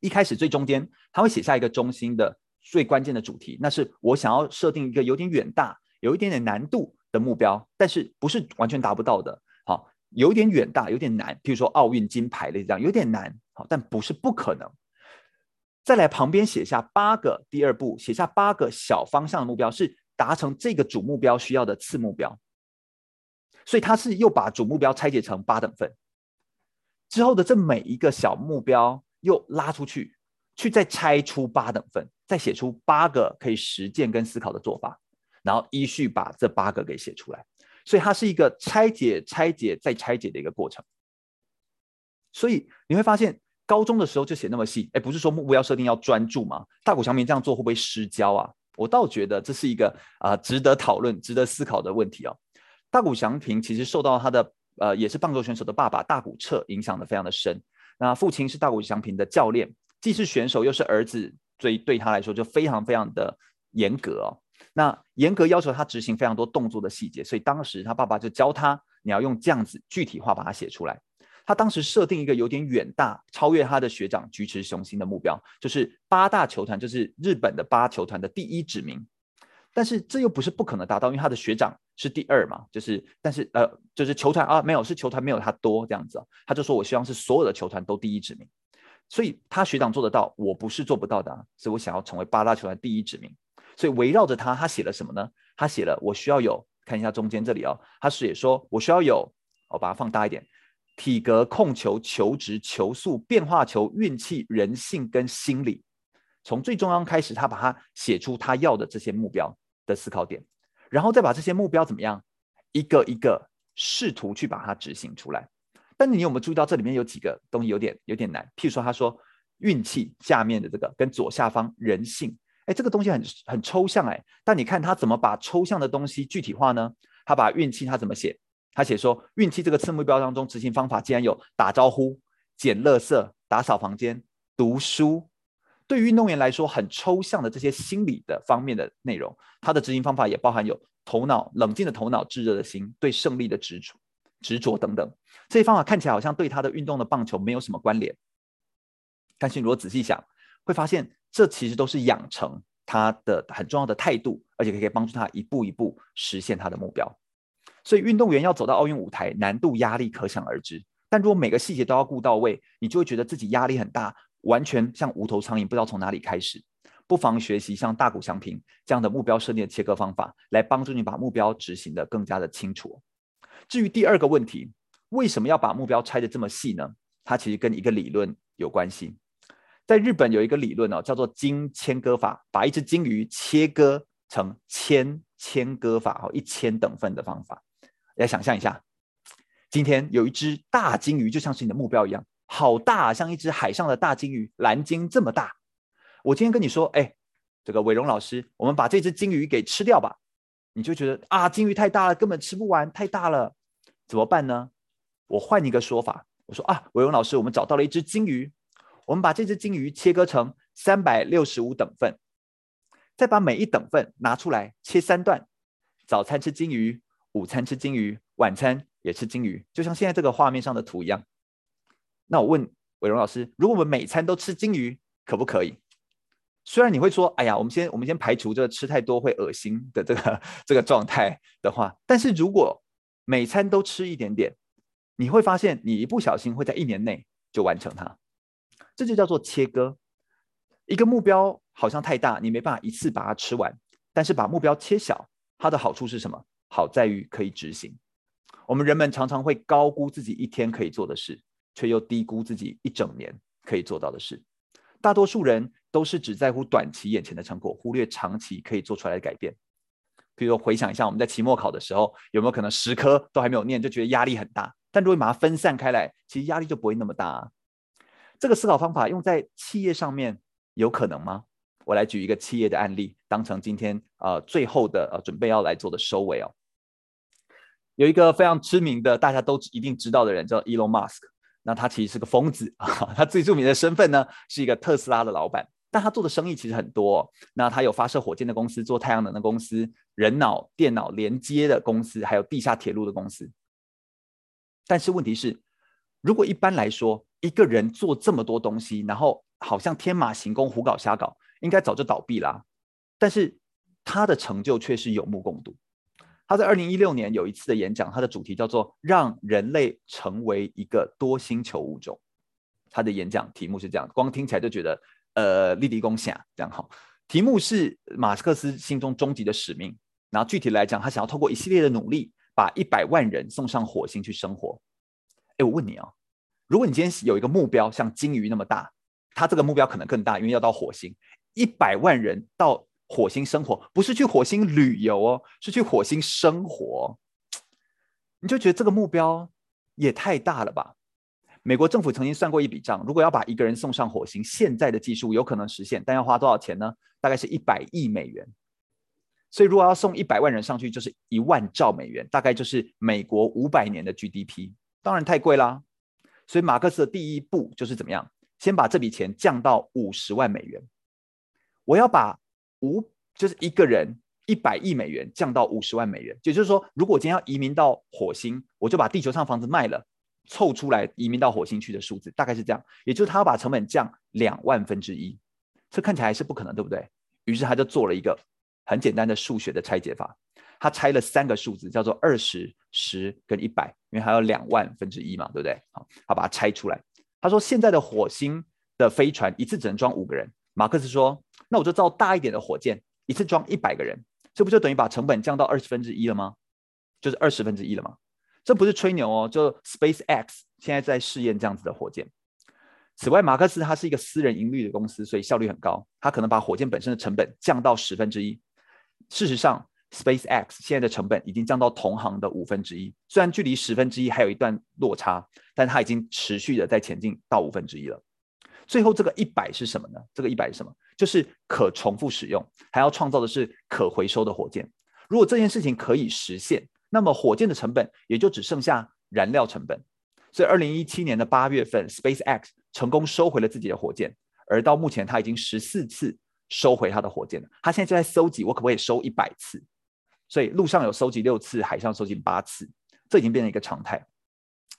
一开始最中间，它会写下一个中心的最关键的主题，那是我想要设定一个有点远大，有一点点难度。的目标，但是不是完全达不到的，好，有点远大，有点难。譬如说奥运金牌类这样，有点难，好，但不是不可能。再来旁边写下八个，第二步写下八个小方向的目标，是达成这个主目标需要的次目标。所以他是又把主目标拆解成八等份，之后的这每一个小目标又拉出去，去再拆出八等份，再写出八个可以实践跟思考的做法。然后依序把这八个给写出来，所以它是一个拆解、拆解再拆解的一个过程。所以你会发现，高中的时候就写那么细，哎，不是说目标设定要专注吗？大谷翔平这样做会不会失焦啊？我倒觉得这是一个啊、值得讨论、值得思考的问题哦。大谷翔平其实受到他的呃也是棒球选手的爸爸大谷彻影响的非常的深。那父亲是大谷翔平的教练，既是选手又是儿子，所以对他来说就非常非常的严格哦。那严格要求他执行非常多动作的细节，所以当时他爸爸就教他，你要用这样子具体化把它写出来。他当时设定一个有点远大，超越他的学长菊池雄心的目标，就是八大球团，就是日本的八球团的第一指名。但是这又不是不可能达到，因为他的学长是第二嘛，就是但是呃，就是球团啊没有，是球团没有他多这样子。他就说我希望是所有的球团都第一指名，所以他学长做得到，我不是做不到的，所以我想要成为八大球团第一指名。所以围绕着他，他写了什么呢？他写了我需要有，看一下中间这里哦，他是写说我需要有，我把它放大一点，体格、控球、球职、球速、变化球、运气、人性跟心理，从最中央开始，他把它写出他要的这些目标的思考点，然后再把这些目标怎么样，一个一个试图去把它执行出来。但你有没有注意到这里面有几个东西有点有点难？譬如说，他说运气下面的这个跟左下方人性，哎，这个东西很很抽象哎。但你看他怎么把抽象的东西具体化呢？他把运气他怎么写？他写说运气这个次目标当中执行方法竟然有打招呼、捡垃圾、打扫房间、读书。对于运动员来说，很抽象的这些心理的方面的内容，他的执行方法也包含有头脑冷静的头脑、炙热的心、对胜利的执着、执着等等。这些方法看起来好像对他的运动的棒球没有什么关联，但是如果仔细想，会发现这其实都是养成他的很重要的态度，而且可以帮助他一步一步实现他的目标。所以运动员要走到奥运舞台，难度压力可想而知。但如果每个细节都要顾到位，你就会觉得自己压力很大。完全像无头苍蝇，不知道从哪里开始。不妨学习像大谷翔平这样的目标设定的切割方法，来帮助你把目标执行得更加的清楚。至于第二个问题，为什么要把目标拆得这么细呢？它其实跟一个理论有关系。在日本有一个理论哦，叫做金切割法，把一只金鱼切割成千千割法，哦，一千等份的方法。来想象一下，今天有一只大金鱼，就像是你的目标一样。好大，像一只海上的大金鱼，蓝鲸这么大。我今天跟你说，哎，这个伟荣老师，我们把这只金鱼给吃掉吧。你就觉得啊，金鱼太大了，根本吃不完，太大了，怎么办呢？我换一个说法，我说啊，伟荣老师，我们找到了一只金鱼，我们把这只金鱼切割成三百六十五等份，再把每一等份拿出来切三段，早餐吃金鱼，午餐吃金鱼，晚餐也吃金鱼，就像现在这个画面上的图一样。那我问伟荣老师，如果我们每餐都吃金鱼，可不可以？虽然你会说，哎呀，我们先我们先排除这个吃太多会恶心的这个 (laughs) 这个状态的话，但是如果每餐都吃一点点，你会发现你一不小心会在一年内就完成它。这就叫做切割。一个目标好像太大，你没办法一次把它吃完，但是把目标切小，它的好处是什么？好在于可以执行。我们人们常常会高估自己一天可以做的事。却又低估自己一整年可以做到的事。大多数人都是只在乎短期眼前的成果，忽略长期可以做出来的改变。比如说，回想一下我们在期末考的时候，有没有可能十科都还没有念，就觉得压力很大？但如果把它分散开来，其实压力就不会那么大。这个思考方法用在企业上面有可能吗？我来举一个企业的案例，当成今天呃最后的呃准备要来做的收尾哦。有一个非常知名的，大家都一定知道的人，叫 Elon Musk。那他其实是个疯子 (laughs) 啊！他最著名的身份呢，是一个特斯拉的老板，但他做的生意其实很多。那他有发射火箭的公司，做太阳能的公司，人脑电脑连接的公司，还有地下铁路的公司。但是问题是，如果一般来说，一个人做这么多东西，然后好像天马行空、胡搞瞎搞，应该早就倒闭啦。但是他的成就却是有目共睹。他在二零一六年有一次的演讲，他的主题叫做“让人类成为一个多星球物种”。他的演讲题目是这样，光听起来就觉得呃立地功下这样好。题目是马斯克斯心中终极的使命，然后具体来讲，他想要透过一系列的努力，把一百万人送上火星去生活。哎，我问你啊，如果你今天有一个目标像金鱼那么大，它这个目标可能更大，因为要到火星，一百万人到。火星生活不是去火星旅游哦，是去火星生活。你就觉得这个目标也太大了吧？美国政府曾经算过一笔账，如果要把一个人送上火星，现在的技术有可能实现，但要花多少钱呢？大概是一百亿美元。所以如果要送一百万人上去，就是一万兆美元，大概就是美国五百年的 GDP，当然太贵啦。所以马克思的第一步就是怎么样？先把这笔钱降到五十万美元。我要把五就是一个人一百亿美元降到五十万美元，也就是说，如果我今天要移民到火星，我就把地球上房子卖了，凑出来移民到火星去的数字，大概是这样。也就是他要把成本降两万分之一，这看起来是不可能，对不对？于是他就做了一个很简单的数学的拆解法，他拆了三个数字，叫做二十、十跟一百，因为还有两万分之一嘛，对不对？好，他把它拆出来。他说，现在的火星的飞船一次只能装五个人。马克思说。那我就造大一点的火箭，一次装一百个人，这不就等于把成本降到二十分之一了吗？就是二十分之一了吗？这不是吹牛哦，就 SpaceX 现在在试验这样子的火箭。此外，马克思他是一个私人盈利的公司，所以效率很高，他可能把火箭本身的成本降到十分之一。事实上，SpaceX 现在的成本已经降到同行的五分之一，虽然距离十分之一还有一段落差，但它已经持续的在前进到五分之一了。最后这个一百是什么呢？这个一百是什么？就是可重复使用，还要创造的是可回收的火箭。如果这件事情可以实现，那么火箭的成本也就只剩下燃料成本。所以，二零一七年的八月份，SpaceX 成功收回了自己的火箭，而到目前，他已经十四次收回他的火箭了。他现在就在搜集，我可不可以收一百次？所以，陆上有收集六次，海上收集八次，这已经变成一个常态。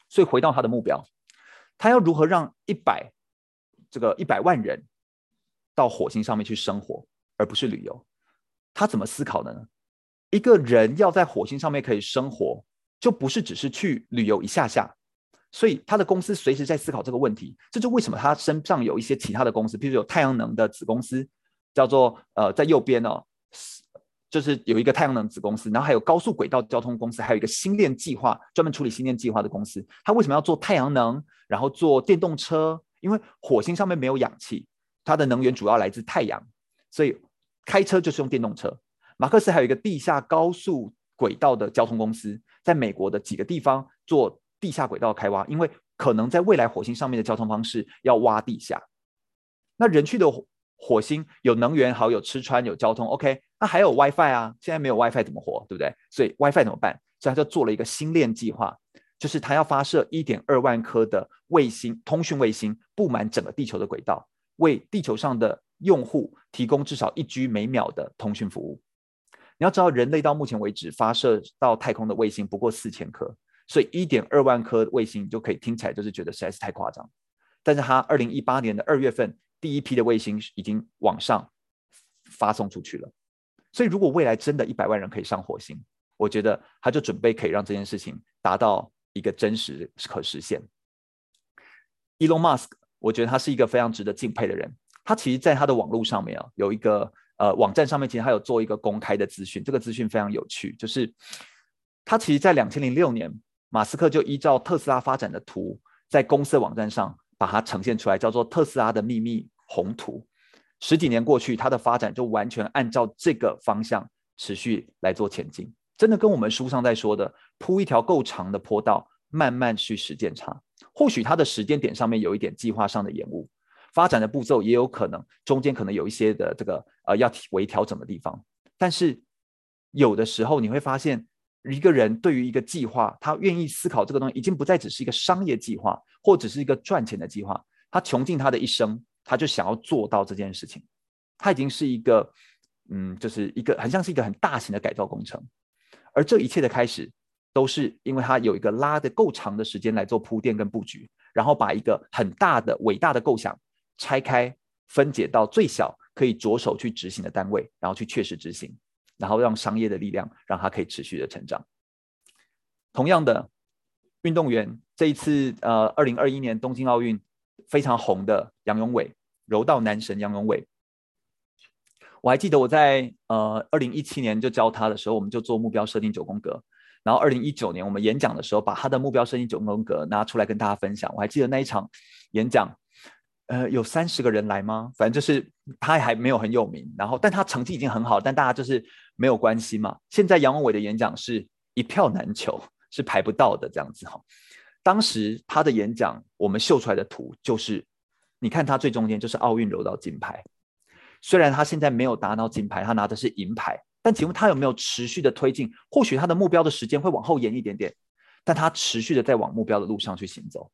所以，回到他的目标，他要如何让一百这个一百万人到火星上面去生活，而不是旅游？他怎么思考的呢？一个人要在火星上面可以生活，就不是只是去旅游一下下。所以他的公司随时在思考这个问题，这就为什么他身上有一些其他的公司，譬如有太阳能的子公司，叫做呃在右边哦，就是有一个太阳能子公司，然后还有高速轨道交通公司，还有一个星链计划专门处理星链计划的公司。他为什么要做太阳能，然后做电动车？因为火星上面没有氧气，它的能源主要来自太阳，所以开车就是用电动车。马克思还有一个地下高速轨道的交通公司，在美国的几个地方做。地下轨道开挖，因为可能在未来火星上面的交通方式要挖地下。那人去的火星有能源，好有吃穿有交通，OK？那还有 WiFi 啊？现在没有 WiFi 怎么活，对不对？所以 WiFi 怎么办？所以他就做了一个星链计划，就是他要发射一点二万颗的卫星通讯卫星，布满整个地球的轨道，为地球上的用户提供至少一 G 每秒的通讯服务。你要知道，人类到目前为止发射到太空的卫星不过四千颗。所以一点二万颗卫星就可以听起来就是觉得实在是太夸张，但是他二零一八年的二月份第一批的卫星已经往上发送出去了，所以如果未来真的一百万人可以上火星，我觉得他就准备可以让这件事情达到一个真实可实现。Elon Musk，我觉得他是一个非常值得敬佩的人，他其实在他的网络上面啊有一个呃网站上面，其实他有做一个公开的资讯，这个资讯非常有趣，就是他其实在两千零六年。马斯克就依照特斯拉发展的图，在公司的网站上把它呈现出来，叫做“特斯拉的秘密宏图”。十几年过去，它的发展就完全按照这个方向持续来做前进，真的跟我们书上在说的铺一条够长的坡道，慢慢去实践差。或许它的时间点上面有一点计划上的延误，发展的步骤也有可能中间可能有一些的这个呃要微调整的地方，但是有的时候你会发现。一个人对于一个计划，他愿意思考这个东西，已经不再只是一个商业计划，或者是一个赚钱的计划。他穷尽他的一生，他就想要做到这件事情。他已经是一个，嗯，就是一个很像是一个很大型的改造工程。而这一切的开始，都是因为他有一个拉的够长的时间来做铺垫跟布局，然后把一个很大的伟大的构想拆开分解到最小可以着手去执行的单位，然后去确实执行。然后让商业的力量让它可以持续的成长。同样的，运动员这一次，呃，二零二一年东京奥运非常红的杨勇伟，柔道男神杨勇伟。我还记得我在呃二零一七年就教他的时候，我们就做目标设定九宫格。然后二零一九年我们演讲的时候，把他的目标设定九宫格拿出来跟大家分享。我还记得那一场演讲。呃，有三十个人来吗？反正就是他还没有很有名，然后但他成绩已经很好，但大家就是没有关系嘛。现在杨勇纬的演讲是一票难求，是排不到的这样子哈。当时他的演讲，我们秀出来的图就是，你看他最中间就是奥运柔道金牌，虽然他现在没有拿到金牌，他拿的是银牌，但请问他有没有持续的推进？或许他的目标的时间会往后延一点点，但他持续的在往目标的路上去行走。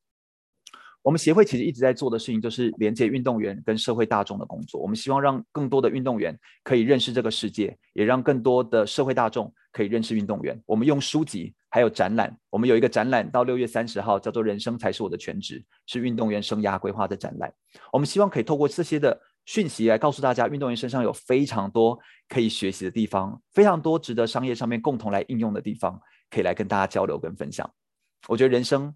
我们协会其实一直在做的事情，就是连接运动员跟社会大众的工作。我们希望让更多的运动员可以认识这个世界，也让更多的社会大众可以认识运动员。我们用书籍还有展览，我们有一个展览到六月三十号，叫做“人生才是我的全职”，是运动员生涯规划的展览。我们希望可以透过这些的讯息来告诉大家，运动员身上有非常多可以学习的地方，非常多值得商业上面共同来应用的地方，可以来跟大家交流跟分享。我觉得人生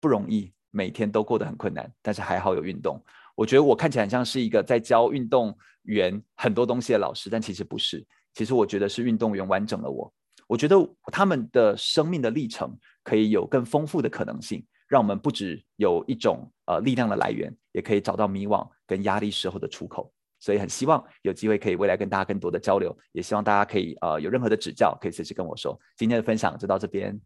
不容易。每天都过得很困难，但是还好有运动。我觉得我看起来很像是一个在教运动员很多东西的老师，但其实不是。其实我觉得是运动员完整了我。我觉得他们的生命的历程可以有更丰富的可能性，让我们不只有一种呃力量的来源，也可以找到迷惘跟压力时候的出口。所以很希望有机会可以未来跟大家更多的交流，也希望大家可以呃有任何的指教，可以随时跟我说。今天的分享就到这边。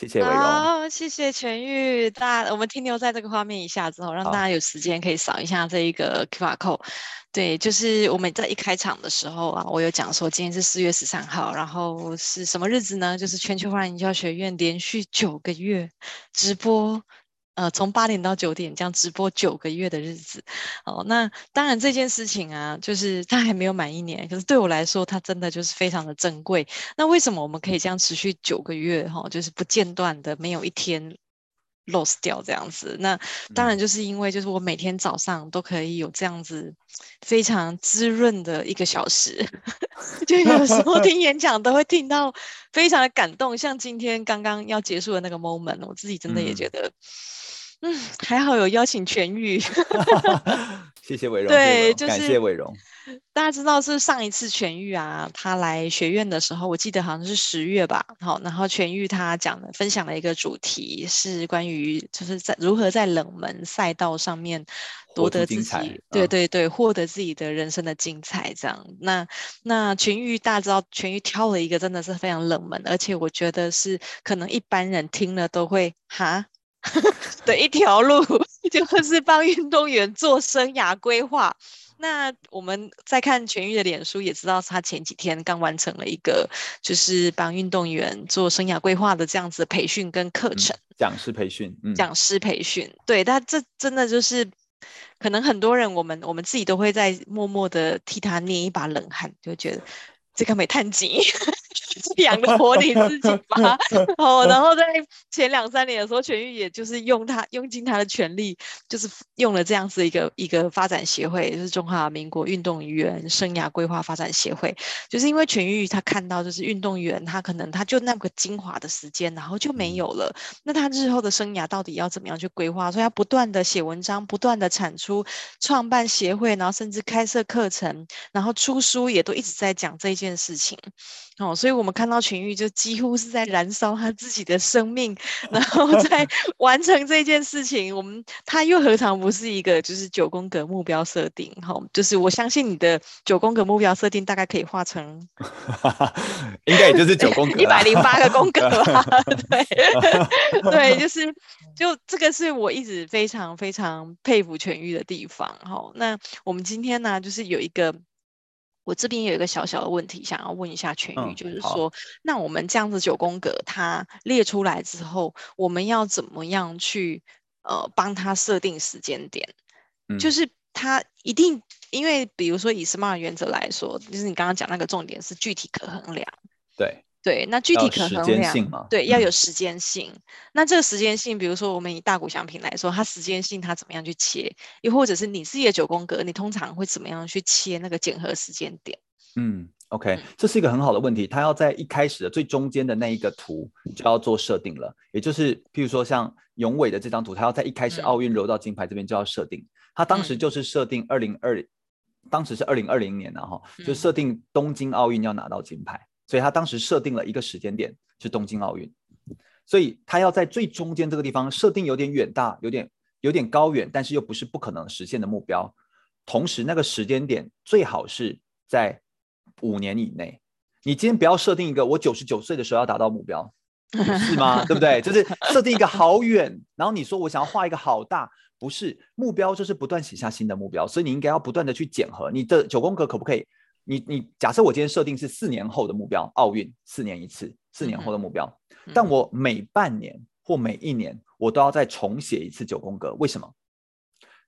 谢谢伟荣，好，谢谢全玉。大家，我们停留在这个画面一下之后，让大家有时间可以扫一下这一个 QR code。对，就是我们在一开场的时候啊，我有讲说今天是四月十三号，然后是什么日子呢？就是全球化人营销学院连续九个月直播。呃，从八点到九点这样直播九个月的日子，哦，那当然这件事情啊，就是它还没有满一年，可是对我来说，它真的就是非常的珍贵。那为什么我们可以这样持续九个月？哈、哦，就是不间断的，没有一天 lost 掉这样子。那当然就是因为，就是我每天早上都可以有这样子非常滋润的一个小时，(laughs) 就有时候听演讲都会听到非常的感动，像今天刚刚要结束的那个 moment，我自己真的也觉得。嗯嗯，(laughs) 还好有邀请全玉，(laughs) 谢谢伟荣，对，就是感谢伟荣。大家知道是上一次全玉啊，他来学院的时候，我记得好像是十月吧。好，然后全玉他讲的分享了一个主题，是关于就是在如何在冷门赛道上面夺得自己，嗯、对对对，获得自己的人生的精彩。这样，那那全玉大家知道，全玉挑了一个真的是非常冷门，而且我觉得是可能一般人听了都会哈。的一条路，(laughs) 就是帮运动员做生涯规划。那我们在看全玉的脸书，也知道他前几天刚完成了一个，就是帮运动员做生涯规划的这样子的培训跟课程。讲师培训，嗯，讲师培训，对，但这真的就是，可能很多人，我们我们自己都会在默默的替他捏一把冷汗，就觉得这个没探紧。养得活你自己吧？(laughs) 哦，然后在前两三年的时候，全玉也就是用他用尽他的全力，就是用了这样子一个一个发展协会，就是中华民国运动员生涯规划发展协会，就是因为全玉他看到就是运动员他可能他就那个精华的时间，然后就没有了，那他日后的生涯到底要怎么样去规划？所以他不断的写文章，不断的产出，创办协会，然后甚至开设课程，然后出书也都一直在讲这件事情。哦，所以我们看到群玉就几乎是在燃烧他自己的生命，然后 (laughs) 在完成这件事情。我们他又何尝不是一个就是九宫格目标设定？哈、哦，就是我相信你的九宫格目标设定大概可以画成，(laughs) 应该也就是九宫格，一百零八个宫格吧？(laughs) 对，对，就是就这个是我一直非常非常佩服全玉的地方。哈、哦，那我们今天呢，就是有一个。我这边有一个小小的问题，想要问一下全宇，嗯、就是说，那我们这样子九宫格，它列出来之后，我们要怎么样去呃帮他设定时间点？嗯、就是他一定，因为比如说以 SMART 原则来说，就是你刚刚讲那个重点是具体可衡量。对。对，那具体可衡量，对，(laughs) 要有时间性。嗯、那这个时间性，比如说我们以大谷祥平来说，它时间性它怎么样去切？又或者是你自己的九宫格，你通常会怎么样去切那个检核时间点？嗯，OK，这是一个很好的问题。它要在一开始的最中间的那一个图就要做设定了，也就是譬如说像永伟的这张图，它要在一开始奥运柔道金牌这边就要设定。他当时就是设定二零二，当时是二零二零年，然后就设定东京奥运要拿到金牌。所以他当时设定了一个时间点是东京奥运，所以他要在最中间这个地方设定有点远大，有点有点高远，但是又不是不可能实现的目标。同时，那个时间点最好是在五年以内。你今天不要设定一个我九十九岁的时候要达到目标，(laughs) 是吗？对不对？就是设定一个好远，然后你说我想要画一个好大，不是目标，就是不断写下新的目标。所以你应该要不断的去检核你的九宫格可不可以。你你假设我今天设定是四年后的目标，奥运四年一次，四年后的目标，嗯、但我每半年或每一年我都要再重写一次九宫格，为什么？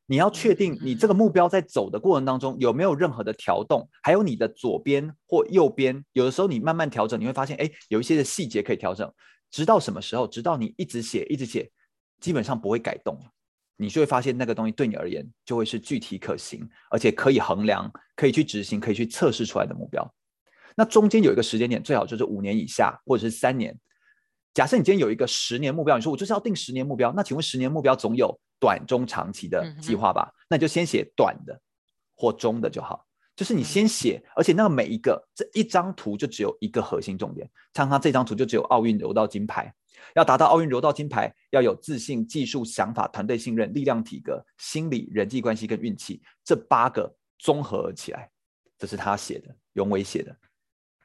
你要确定你这个目标在走的过程当中有没有任何的调动，还有你的左边或右边，有的时候你慢慢调整，你会发现，哎，有一些的细节可以调整，直到什么时候？直到你一直写一直写，基本上不会改动。你就会发现那个东西对你而言就会是具体可行，而且可以衡量、可以去执行、可以去测试出来的目标。那中间有一个时间点，最好就是五年以下或者是三年。假设你今天有一个十年目标，你说我就是要定十年目标，那请问十年目标总有短、中、长期的计划吧？那你就先写短的或中的就好。就是你先写，而且那个每一个这一张图就只有一个核心重点。像他这张图就只有奥运柔道金牌。要达到奥运柔道金牌，要有自信、技术、想法、团队信任、力量、体格、心理、人际关系跟运气这八个综合起来。这是他写的，永伟写的。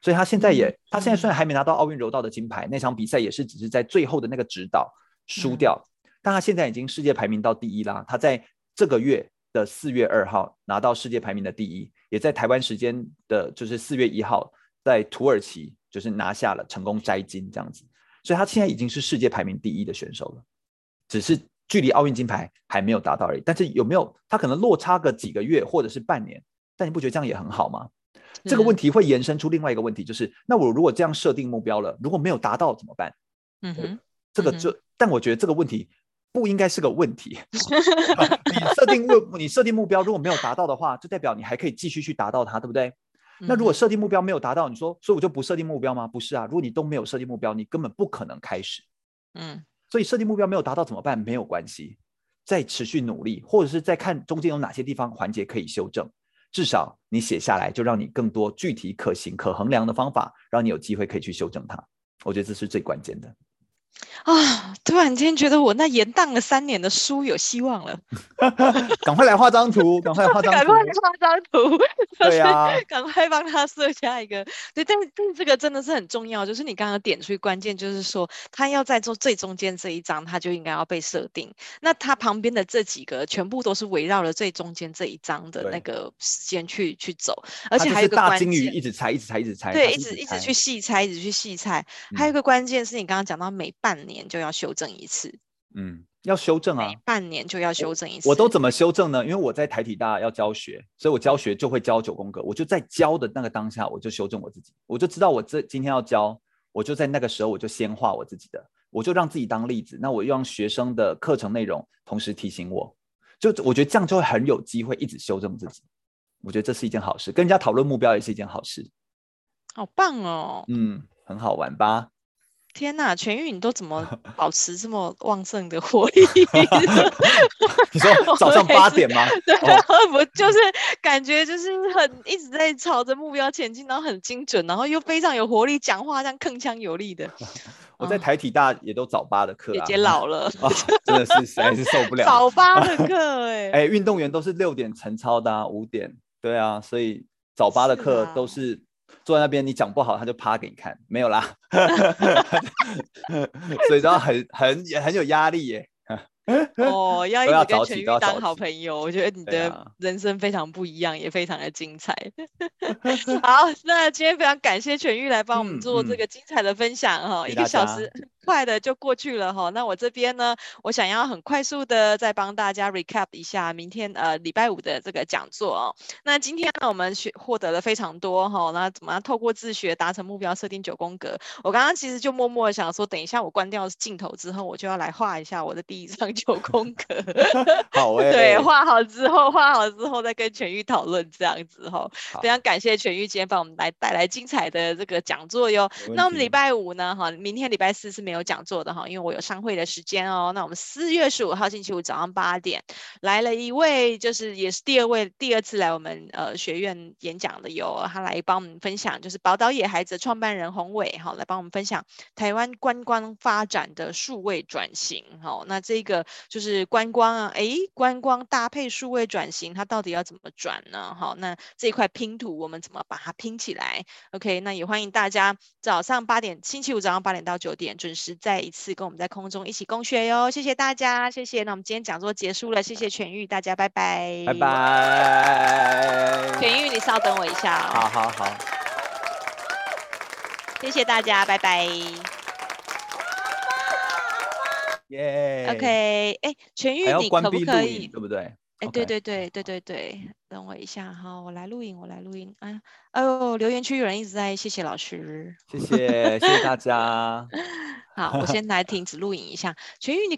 所以他现在也，嗯、他现在虽然还没拿到奥运柔道的金牌，嗯、那场比赛也是只是在最后的那个指导输掉，嗯、但他现在已经世界排名到第一啦。他在这个月的四月二号拿到世界排名的第一，也在台湾时间的就是四月一号在土耳其就是拿下了成功摘金这样子。所以他现在已经是世界排名第一的选手了，只是距离奥运金牌还没有达到而已。但是有没有他可能落差个几个月或者是半年？但你不觉得这样也很好吗？这个问题会延伸出另外一个问题，就是那我如果这样设定目标了，如果没有达到怎么办？嗯哼，这个就，但我觉得这个问题不应该是个问题。(laughs) 你设定目，你设定目标如果没有达到的话，就代表你还可以继续去达到它，对不对？那如果设定目标没有达到，你说，所以我就不设定目标吗？不是啊，如果你都没有设定目标，你根本不可能开始。嗯，所以设定目标没有达到怎么办？没有关系，再持续努力，或者是再看中间有哪些地方环节可以修正。至少你写下来，就让你更多具体、可行、可衡量的方法，让你有机会可以去修正它。我觉得这是最关键的。啊！突然间觉得我那延宕了三年的书有希望了，(laughs) 赶快来画张图，(laughs) 赶快画张图，赶快画张图，(laughs) 对呀，赶快帮他设下一个。对，但是但是这个真的是很重要，就是你刚刚点出关键，就是说他要在做最中间这一张，他就应该要被设定。那他旁边的这几个全部都是围绕了最中间这一张的那个时间去去走，而且还有一个大金鱼一直猜，一直猜，一直猜，对，一直一直去细猜，一直去细猜。还有一个关键是你刚刚讲到每半年就要修正一次，嗯，要修正啊，半年就要修正一次。我，我都怎么修正呢？因为我在台体大要教学，所以我教学就会教九宫格。我就在教的那个当下，我就修正我自己，我就知道我这今天要教，我就在那个时候我就先画我自己的，我就让自己当例子。那我又让学生的课程内容同时提醒我，就我觉得这样就会很有机会一直修正自己。我觉得这是一件好事，跟人家讨论目标也是一件好事。好棒哦，嗯，很好玩吧？天呐，全玉，你都怎么 (laughs) 保持这么旺盛的活力？(laughs) 你说 (laughs) 早上八点吗？对，我就是感觉就是很一直在朝着目标前进，然后很精准，然后又非常有活力，讲话像铿锵有力的。我在台体大也都早八的课，姐姐老了，真的是实在是受不了。早八的课，哎哎，运动员都是六点晨操的，五点，对啊，所以早八的课都是。坐在那边，你讲不好，他就趴给你看，没有啦，(laughs) 所以都要很很很有压力耶。(laughs) 哦，要一直跟全玉当好朋友，我觉得你的人生非常不一样，啊、也非常的精彩。(laughs) 好，那今天非常感谢全玉来帮我们做这个精彩的分享哈，嗯嗯、一个小时。快的就过去了哈，那我这边呢，我想要很快速的再帮大家 recap 一下明天呃礼拜五的这个讲座哦。那今天呢，我们学获得了非常多哈，那怎么样透过自学达成目标，设定九宫格？我刚刚其实就默默的想说，等一下我关掉镜头之后，我就要来画一下我的第一张九宫格。(laughs) 好哎、欸。对，画好之后，画好之后再跟全玉讨论这样子哈。好非常感谢全玉今天帮我们来带来精彩的这个讲座哟。那我们礼拜五呢，哈，明天礼拜四是没有。有讲座的哈，因为我有商会的时间哦。那我们四月十五号星期五早上八点来了一位，就是也是第二位第二次来我们呃学院演讲的有他来帮我们分享，就是宝岛野孩子创办人洪伟哈来帮我们分享台湾观光发展的数位转型。好，那这个就是观光啊，哎，观光搭配数位转型，它到底要怎么转呢？好，那这一块拼图我们怎么把它拼起来？OK，那也欢迎大家早上八点，星期五早上八点到九点准时。再一次跟我们在空中一起共学哟，谢谢大家，谢谢。那我们今天讲座结束了，谢谢全玉，大家拜拜，拜拜。全玉，你稍等我一下哦。好好好，谢谢大家，拜拜。耶。OK，哎，全玉，你可不可以？对不对？哎，对对对对对对，等我一下哈，我来录影，我来录影。啊，哎呦，留言区有人一直在谢谢老师，谢谢谢谢大家。(laughs) 好，我先来停止录影一下。全玉，你。